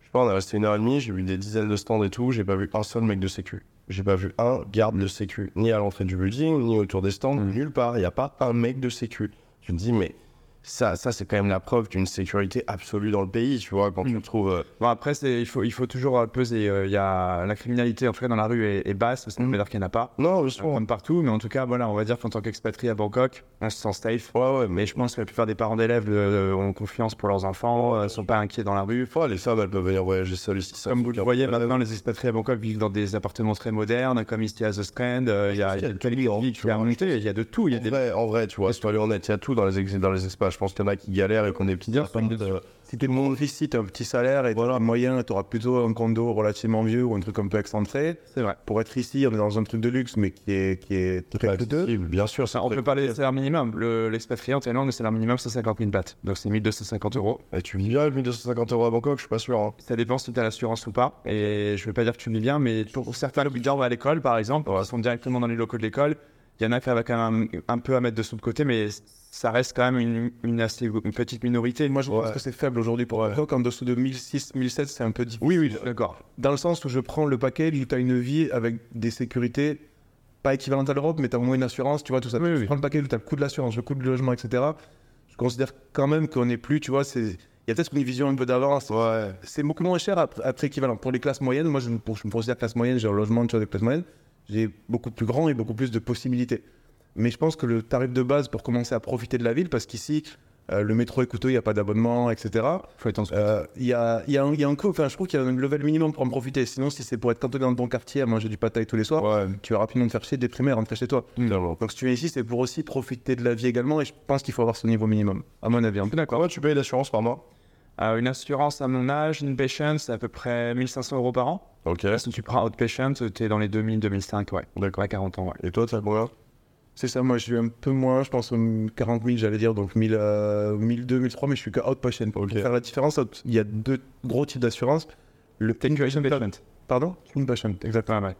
Je sais pas, on est resté une heure et demie, j'ai vu des dizaines de stands et tout, j'ai pas vu un seul mec de sécu. J'ai pas vu un garde de sécu, ni à l'entrée du building, ni autour des stands, Mm. nulle part. Il n'y a pas un mec de sécu. Je me dis, mais ça, ça c'est quand même la preuve d'une sécurité absolue dans le pays, tu vois, quand tu Mm. trouves. euh, Bon, après, il faut, il faut toujours euh, peser. euh, y a la criminalité, en tout cas, dans la rue est, est basse. Ça ne Mm. veut dire qu'il n'y en a pas. Non, On justement. prend partout, mais en tout cas, voilà, on va dire qu'en tant qu'expatrié à Bangkok, on se sent safe. Ouais, ouais, mais je pense que la plupart des parents d'élèves euh, ont confiance pour leurs enfants, ne sont pas inquiets dans la rue. fois, les femmes, elles peuvent venir voyager seules ici. Comme vous le voyez maintenant, les expatriés à Bangkok vivent dans des appartements très modernes, comme ici à The Strand. euh, Il y a, il y a de tout. Il y a En des en vrai, tu vois, soyons honnêtes, il y a tout dans les, ex- dans les espaces. Je pense qu'il y en a qui galèrent et qu'on est petits. Si tout le monde ici, tu as un petit salaire et voilà, moyen, tu auras plutôt un condo relativement vieux ou un truc un peu excentré. C'est vrai. Pour être ici, on est dans un truc de luxe, mais qui est, qui est très coûteux. Bien sûr, c'est On peut parler des salaires minimum. Le- L'expatrié en Thaïlande, le salaire minimum, c'est 50 000 bahts. Donc c'est 1250 euros. Et tu vis bien avec 1250 euros à Bangkok, je suis pas sûr. Hein. Ça dépend si tu as l'assurance ou pas. Et je vais pas dire que tu vis bien, mais pour certains étudiants à l'école, par exemple, ils sont directement dans les locaux de l'école. Il y en a qui avaient quand même un, un peu à mettre de de côté, mais ça reste quand même une, une assez une petite minorité. Moi, je pense Ouais. que c'est faible aujourd'hui pour Bangkok. En dessous de 1006, 1007, c'est un peu difficile. Oui, oui, d'accord. Dans le sens où je prends le package où tu as une vie avec des sécurités pas équivalentes à l'Europe, mais tu as au moins une assurance, tu vois, tout ça. Oui, je oui. prends le package où tu as le coût de l'assurance, le coût du logement, etc. Je considère quand même qu'on n'est plus, tu vois, c'est. Il y a peut-être une vision un peu d'avance. Ouais. C'est beaucoup moins cher être équivalent. Pour les classes moyennes, moi je, me- pour- je me considère classe moyenne, j'ai un logement tu vois, de classe moyenne, j'ai beaucoup plus grand et beaucoup plus de possibilités. Mais je pense que le tarif de base pour commencer à profiter de la ville, parce qu'ici, euh, le métro est coûteux, il n'y a pas d'abonnement, etc. Faut être en. Euh, Il y, a, y, a un- y a un coût, enfin je trouve qu'il y a un level minimum pour en profiter. Sinon, si c'est pour être cantonné dans ton quartier à manger du pâté tous les soirs, Ouais, tu vas rapidement te faire chier, déprimer rentrer chez toi. totalement. Donc si tu es ici, c'est pour aussi profiter de la vie également, et je pense qu'il faut avoir ce niveau minimum, à mon avis. D'accord. Tu payes l'assurance par mois? Euh, une assurance à mon âge, une patient, c'est à peu près 1500 euros par an. Ok. Si tu prends outpatient, tu es dans les 2000, 2005, ouais. D'accord. À 40 ans, ouais. Et toi, tu as combien C'est ça, moi je suis un peu moins, je pense hum, 40 000, j'allais dire, donc 1000, euh, 1002, 1003, mais je suis que outpatient. Pour Ok. faire la différence, out- il y a deux gros types d'assurance. Le Inpatient, patient. Pardon? Inpatient, exactement. Ouais, ouais.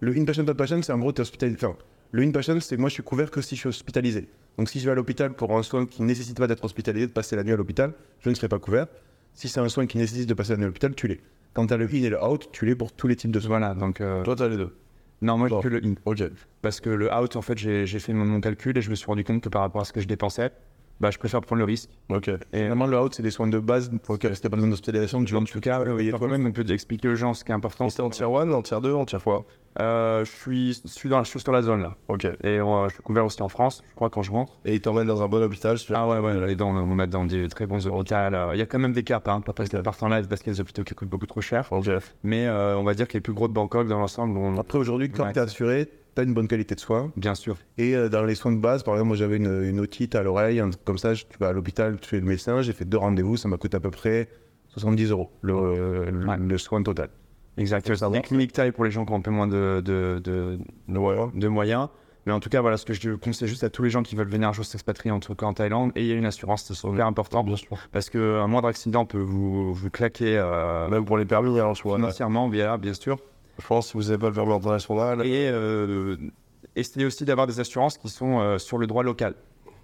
Le inpatient, outpatient, c'est en gros, tu es hospitalisé. Enfin, le inpatient, c'est moi je suis couvert que si je suis hospitalisé. Donc si je vais à l'hôpital pour un soin qui ne nécessite pas d'être hospitalisé, de passer la nuit à l'hôpital, je ne serai pas couvert. Si c'est un soin qui nécessite de passer la nuit à l'hôpital, tu l'es. Quand tu as le in et le out, tu l'es pour tous les types de soins. Voilà, donc. euh, Toi, tu as les deux. Non, moi, j'ai Bon. que le in. Parce que le out, en fait, j'ai j'ai fait mon, mon calcul et je me suis rendu compte que par rapport à ce que je dépensais, bah, je préfère prendre le risque. Ok. Et Finalement, le out, c'est des soins de base pour lesquels a pas besoin d'hospitalisation. Tu en tout cas, euh, toi-même, on peut expliquer aux gens ce qui est important. C'est en tier 1, en tier 2, en tier quoi Euh, je, suis, je, suis dans, je suis sur la zone là. Ok. Et euh, je suis couvert aussi en France, je crois, quand je rentre. Et ils t'emmènent dans un bon hôpital, veux. Ah ouais, ouais, les dents, on met dans des très bons hôpitaux. Euh, Il y a quand même des caps, hein, pas parce qu'ils partent en live, parce qu'il y a des hôpitaux qui coûtent beaucoup trop cher. Ok. Mais euh, on va dire que les plus gros de Bangkok dans l'ensemble, on... Après, aujourd'hui, quand Ouais. tu es assuré, tu as une bonne qualité de soins. bien sûr. Et euh, dans les soins de base, par exemple, moi j'avais une, une otite à l'oreille, comme ça, je- tu vas à l'hôpital, tu fais le médecin, j'ai fait deux rendez-vous, ça m'a coûté à peu près 70 euros le, le- Ouais. le soin total. Exactement. Cliniques taille pour les gens qui ont un peu moins de, de, de, moyens. Mais en tout cas, voilà, ce que je conseille juste à tous les gens qui veulent venir un jour s'expatrier en tout cas en Thaïlande, ayez une assurance, c'est super important. Bien sûr. Parce qu'un moindre accident peut vous, vous claquer euh, Même pour les permis, vois. financièrement, via, bien sûr. Je pense si vous n'avez pas le permis international. Et euh, essayez aussi d'avoir des assurances qui sont euh, sur le droit local.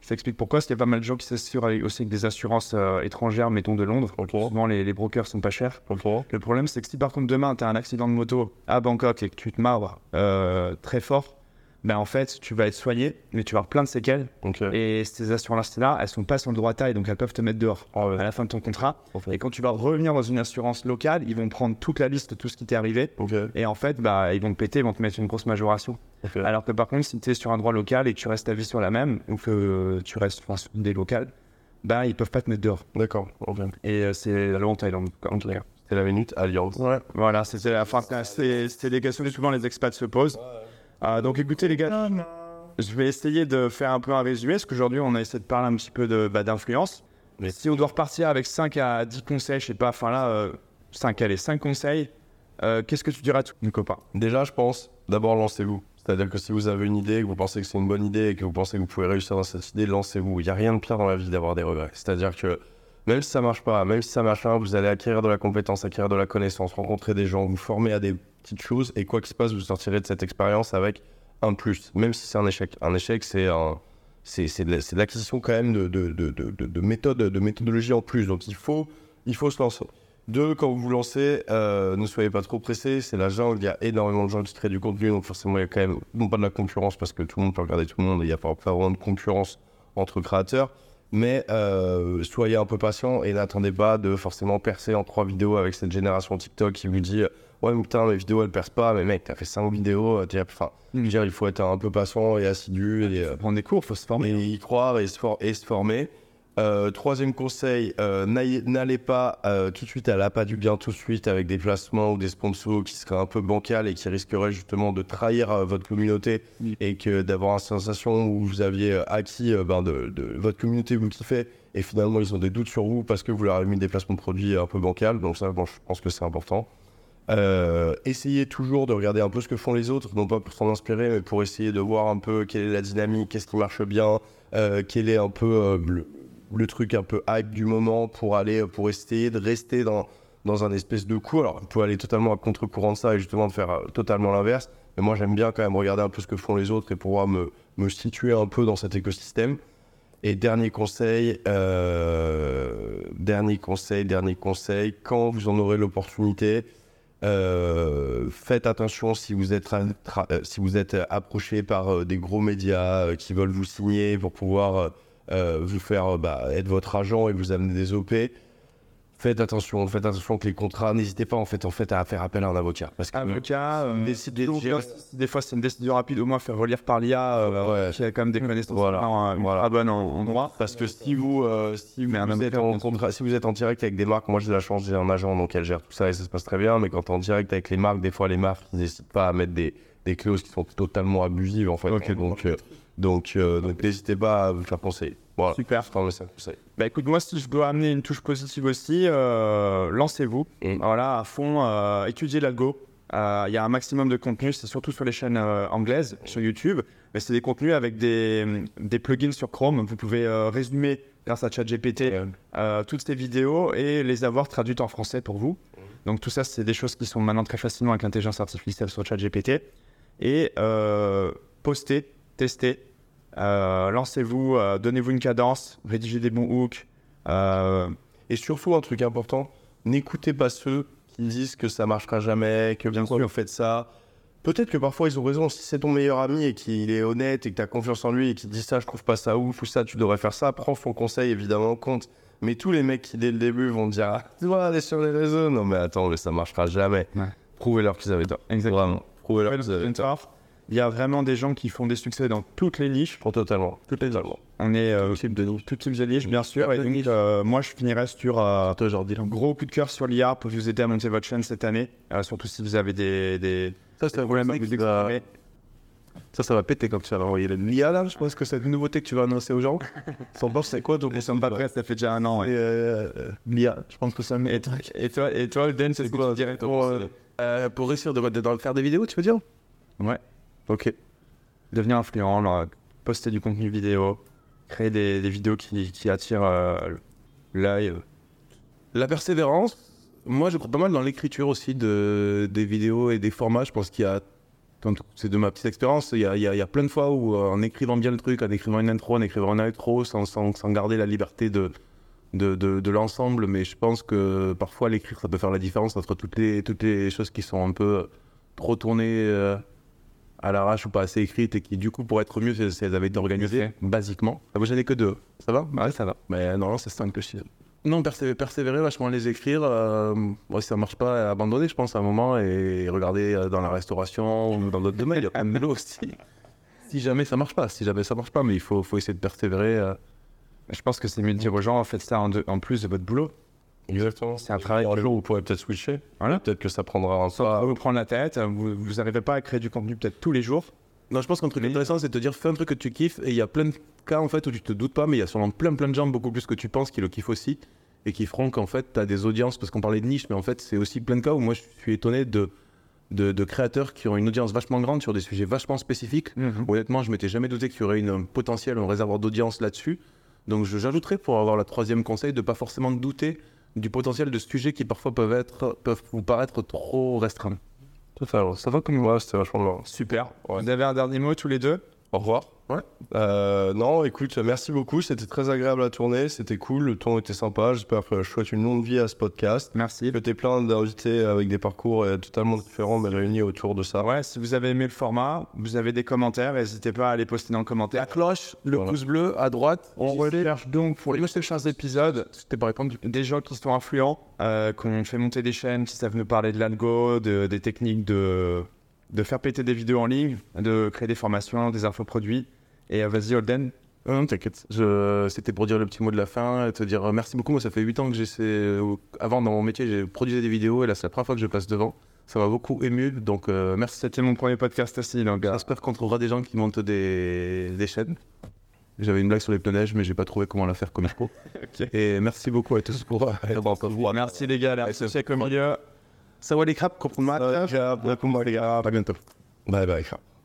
Je t'explique pourquoi, parce qu'il y a pas mal de gens qui s'assurent aussi avec des assurances euh, étrangères, mettons de Londres. Ok. Souvent, les, les brokers sont pas chers. Ok. Le problème, c'est que si par contre demain, tu as un accident de moto à Bangkok et que tu te marres euh, très fort, ben en fait, tu vas être soigné, mais tu vas avoir plein de séquelles. Et ces assurances-là, elles sont pas sur le droit taille, donc elles peuvent te mettre dehors Ah ouais. à la fin de ton contrat. Et quand tu vas revenir dans une assurance locale, ils vont prendre toute la liste de tout ce qui t'est arrivé. Et en fait, bah, ils vont te péter, ils vont te mettre une grosse majoration. Alors que par contre, si tu es sur un droit local et que tu restes ta vie sur la même, ou que tu restes enfin, sur des locales, bah, ils peuvent pas te mettre dehors. D'accord. Ok. Et euh, c'est la loi en Thaïlande. en tout cas. C'était la minute Alliance. Ouais. Voilà, c'était la fin. c'est- C'était des questions que souvent les expats se posent. Ah, donc écoutez les gars, je vais essayer de faire un peu un résumé, parce qu'aujourd'hui on a essayé de parler un petit peu de, bah, d'influence. Mais si on doit repartir avec 5 à 10 conseils, je sais pas, enfin là, euh, 5, allez, 5 conseils, euh, qu'est-ce que tu dirais à tous nos copains? Déjà, je pense, d'abord lancez-vous. C'est-à-dire que si vous avez une idée, que vous pensez que c'est une bonne idée et que vous pensez que vous pouvez réussir dans cette idée, lancez-vous. Il n'y a rien de pire dans la vie d'avoir des regrets. C'est-à-dire que même si ça marche pas, même si ça marche pas, vous allez acquérir de la compétence, acquérir de la connaissance, rencontrer des gens, vous former à des petites choses et quoi qu'il se passe, vous sortirez de cette expérience avec un plus, même si c'est un échec. Un échec, c'est un. De l'acquisition quand même de, de, de, de, de- de méthodes, de méthodologie en plus. Donc il faut, il faut se lancer. Deux, quand vous vous lancez, euh, ne soyez pas trop pressés. C'est la jungle. Il y a énormément de gens qui créent du contenu. Donc, forcément, il y a quand même, non pas de la concurrence, parce que tout le monde peut regarder tout le monde il n'y a pas vraiment de concurrence entre créateurs. Mais euh, soyez un peu patient et n'attendez pas de forcément percer en trois vidéos avec cette génération TikTok qui vous dit Ouais, mais putain, mes vidéos elles percent pas. Mais mec, t'as fait cinq vidéos. euh, Enfin, dire, il faut être un peu patient et assidu et, euh, Prendre des cours, faut se former. et y croire et se, for- et se former. Euh, troisième conseil, euh, n'allez pas euh, tout de suite à l'appât du bien tout de suite avec des placements ou des sponsors qui seraient un peu bancals et qui risqueraient justement de trahir votre communauté et que d'avoir une sensation où vous aviez acquis ben, de, de votre communauté vous kiffez et finalement ils ont des doutes sur vous parce que vous leur avez mis des placements de produits un peu bancals. Donc ça, bon, je pense que c'est important. Essayez toujours de regarder un peu ce que font les autres, non pas pour s'en inspirer, mais pour essayer de voir un peu quelle est la dynamique, qu'est-ce qui marche bien, quel est un peu le, le truc un peu hype du moment pour aller, pour essayer de rester dans, dans un espèce de coup. Alors, vous pouvez aller totalement à contre-courant de ça et justement de faire euh, totalement l'inverse. Mais moi, j'aime bien quand même regarder un peu ce que font les autres et pouvoir me, me situer un peu dans cet écosystème. Et dernier conseil, euh, dernier conseil, dernier conseil, quand vous en aurez l'opportunité, euh, faites attention si vous êtes, si vous êtes approché par des gros médias qui veulent vous signer pour pouvoir euh, euh, vous faire euh, bah, être votre agent et vous amener des OP. Faites attention, faites attention que les contrats, n'hésitez pas en fait, en fait à faire appel à un avocat. Parce que Avocat, euh, Décider de donc, gérer- des fois c'est une décision rapide, au moins faire relire par l'IA, euh, Ouais. qui a quand même des connaissances Voilà. euh, Voilà. bonnes en, en droit. Parce que si vous, euh, si vous êtes en bien sûr. contrat, si vous êtes en direct avec des marques, moi j'ai de la chance, j'ai un agent donc elle gère tout ça et ça se passe très bien. Mais quand en direct avec les marques, des fois les marques ils n'hésitent pas à mettre des, des clauses qui sont totalement abusives en fait. Donc euh, donc euh, donc n'hésitez pas à vous faire conseiller. Voilà. Super. Bah écoute, moi si je dois amener une touche positive aussi, euh, lancez-vous. Mm. Voilà, à fond, euh, étudiez l'algo. Euh, Il y a un maximum de contenu, c'est surtout sur les chaînes anglaises, sur YouTube. Mais c'est des contenus avec des, des plugins sur Chrome. Vous pouvez résumer grâce à ChatGPT toutes ces vidéos et les avoir traduites en français pour vous. Donc tout ça, c'est des choses qui sont maintenant très facilement avec l'intelligence artificielle sur ChatGPT. Et postez, testez, euh, lancez-vous, euh, donnez-vous une cadence, rédigez des bons hooks. Euh, Et surtout un truc important, n'écoutez pas ceux qui disent que ça marchera jamais, que bien sûr vous faites ça. Peut-être que parfois ils ont raison. Si c'est ton meilleur ami et qu'il est honnête et que tu as confiance en lui et qu'il te dit ça, je trouve pas ça ouf ou ça, tu devrais faire ça, prends son conseil évidemment en compte. Mais tous les mecs qui dès le début vont dire Ah, tu dois aller sur les réseaux. Non mais attends, mais ça marchera jamais. Ouais. Prouvez-leur qu'ils avaient tort. Exactement. Prouvez-leur qu'ils avaient tort. Il y a vraiment des gens qui font des succès dans toutes les niches. Pour totalement. Totalement. On est euh, type de niche. tout type de niche, bien sûr. Et donc, euh, moi, je finirai sur euh, un gros coup de cœur sur l'IA pour vous aider à monter votre chaîne cette année. Surtout si vous avez des, des, Ça, des problèmes à vous exprimer. Ça, ça va péter quand tu vas envoyer l'IA là. Je pense que c'est une nouveauté que tu vas annoncer aux gens. *laughs* Sans c'est quoi donc Nous sommes pas prêts, ça fait déjà un an. ouais. euh, L'IA, je pense que ça Et toi, et toi, et toi Dan, c'est ce que tu dirais pour, euh, réussir de, de- de faire des vidéos, tu veux dire? Ouais. Ok. Devenir influent, poster du contenu vidéo, créer des, vidéos qui, qui attirent euh, l'œil. La persévérance, moi je crois pas mal dans l'écriture aussi de, des vidéos et des formats. Je pense qu'il y a, c'est de ma petite expérience, il y a, plein de fois où euh, en écrivant bien le truc, en écrivant une intro, en écrivant un outro, sans, sans, garder la liberté de, de, de, de l'ensemble, mais je pense que parfois l'écrire ça peut faire la différence entre toutes les, toutes les choses qui sont un peu trop tournées euh, à l'arrache ou pas assez écrites et qui du coup pourraient être mieux si, si elles avaient été organisées, basiquement. Ah, moi j'en ai que deux, ça va Ouais, ça va. mais non, c'est cinq le chiffre. Non, persé- persévérer, vachement les écrire. Euh, bon, si ça marche pas, abandonner, je pense, à un moment et regarder euh, dans la restauration ou dans d'autres domaines. Il y a boulot aussi. Si jamais ça marche pas, si jamais ça marche pas, mais il faut, faut essayer de persévérer. euh. Je pense que c'est mieux de dire aux gens, faites ça en plus de votre boulot. Exactement. C'est un travail Un jour, vous pourrez peut-être switcher. Voilà. Peut-être que ça prendra un trop vous prendre la tête, vous vous n'arrivez pas à créer du contenu peut-être tous les jours. Non, je pense qu'un truc intéressant, c'est de te dire, fais un truc que tu kiffes. Et il y a plein de cas, en fait, où tu te doutes pas, mais il y a sûrement plein, plein de gens, beaucoup plus que tu penses, qui le kiffent aussi. Et qui feront qu'en fait, tu as des audiences, parce qu'on parlait de niche, mais en fait, c'est aussi plein de cas où moi, je suis étonné de, de, de créateurs qui ont une audience vachement grande sur des sujets vachement spécifiques. Honnêtement, je m'étais jamais douté qu'il y aurait une, un potentiel, un réservoir d'audience là-dessus. Donc, j'ajouterais pour avoir le troisième conseil de pas forcément douter du potentiel de sujets qui parfois peuvent, être, peuvent vous paraître trop restreints. Totalement. Ça va comme moi, c'était vachement marrant. Super. Ouais. Vous avez un dernier mot tous les deux? Au revoir. Ouais. Euh, non, écoute, merci beaucoup. C'était très agréable à tourner. C'était cool. Le ton était sympa. J'espère que je souhaite une longue vie à ce podcast. Merci. Que t'es plein d'invités avec des parcours euh, totalement différents, mais réunis autour de ça. Ouais, si vous avez aimé le format, vous avez des commentaires, n'hésitez pas à les poster dans le commentaire. La cloche, le Voilà. pouce bleu à droite. On recherche donc pour les prochains épisodes C'était pas répondre. des gens qui sont influents, euh, qui ont fait monter des chaînes, qui savent nous parler de l'algo, de, des techniques de, de faire péter des vidéos en ligne, de créer des formations, des infoproduits. Et euh, vas-y, Holden. Non, non, t'inquiète. C'était pour dire le petit mot de la fin et te dire euh, merci beaucoup. Moi, ça fait 8 ans que j'essaie. euh, Avant, dans mon métier, j'ai produit des vidéos et là, c'est la première fois que je passe devant. Ça m'a beaucoup ému. Donc, euh, merci. C'était mon premier podcast aussi, donc J'espère qu'on trouvera des gens qui montent des, des chaînes. J'avais une blague sur les pneus neige, mais j'ai pas trouvé comment la faire comme il faut. *laughs* Et merci beaucoup à tous pour être encore vous. merci สวัสดีครับ ขอบคุณมากครับขอบคุณมากครับแล้วคุณมาริยาไปกันต่อบ๊ายบายครับ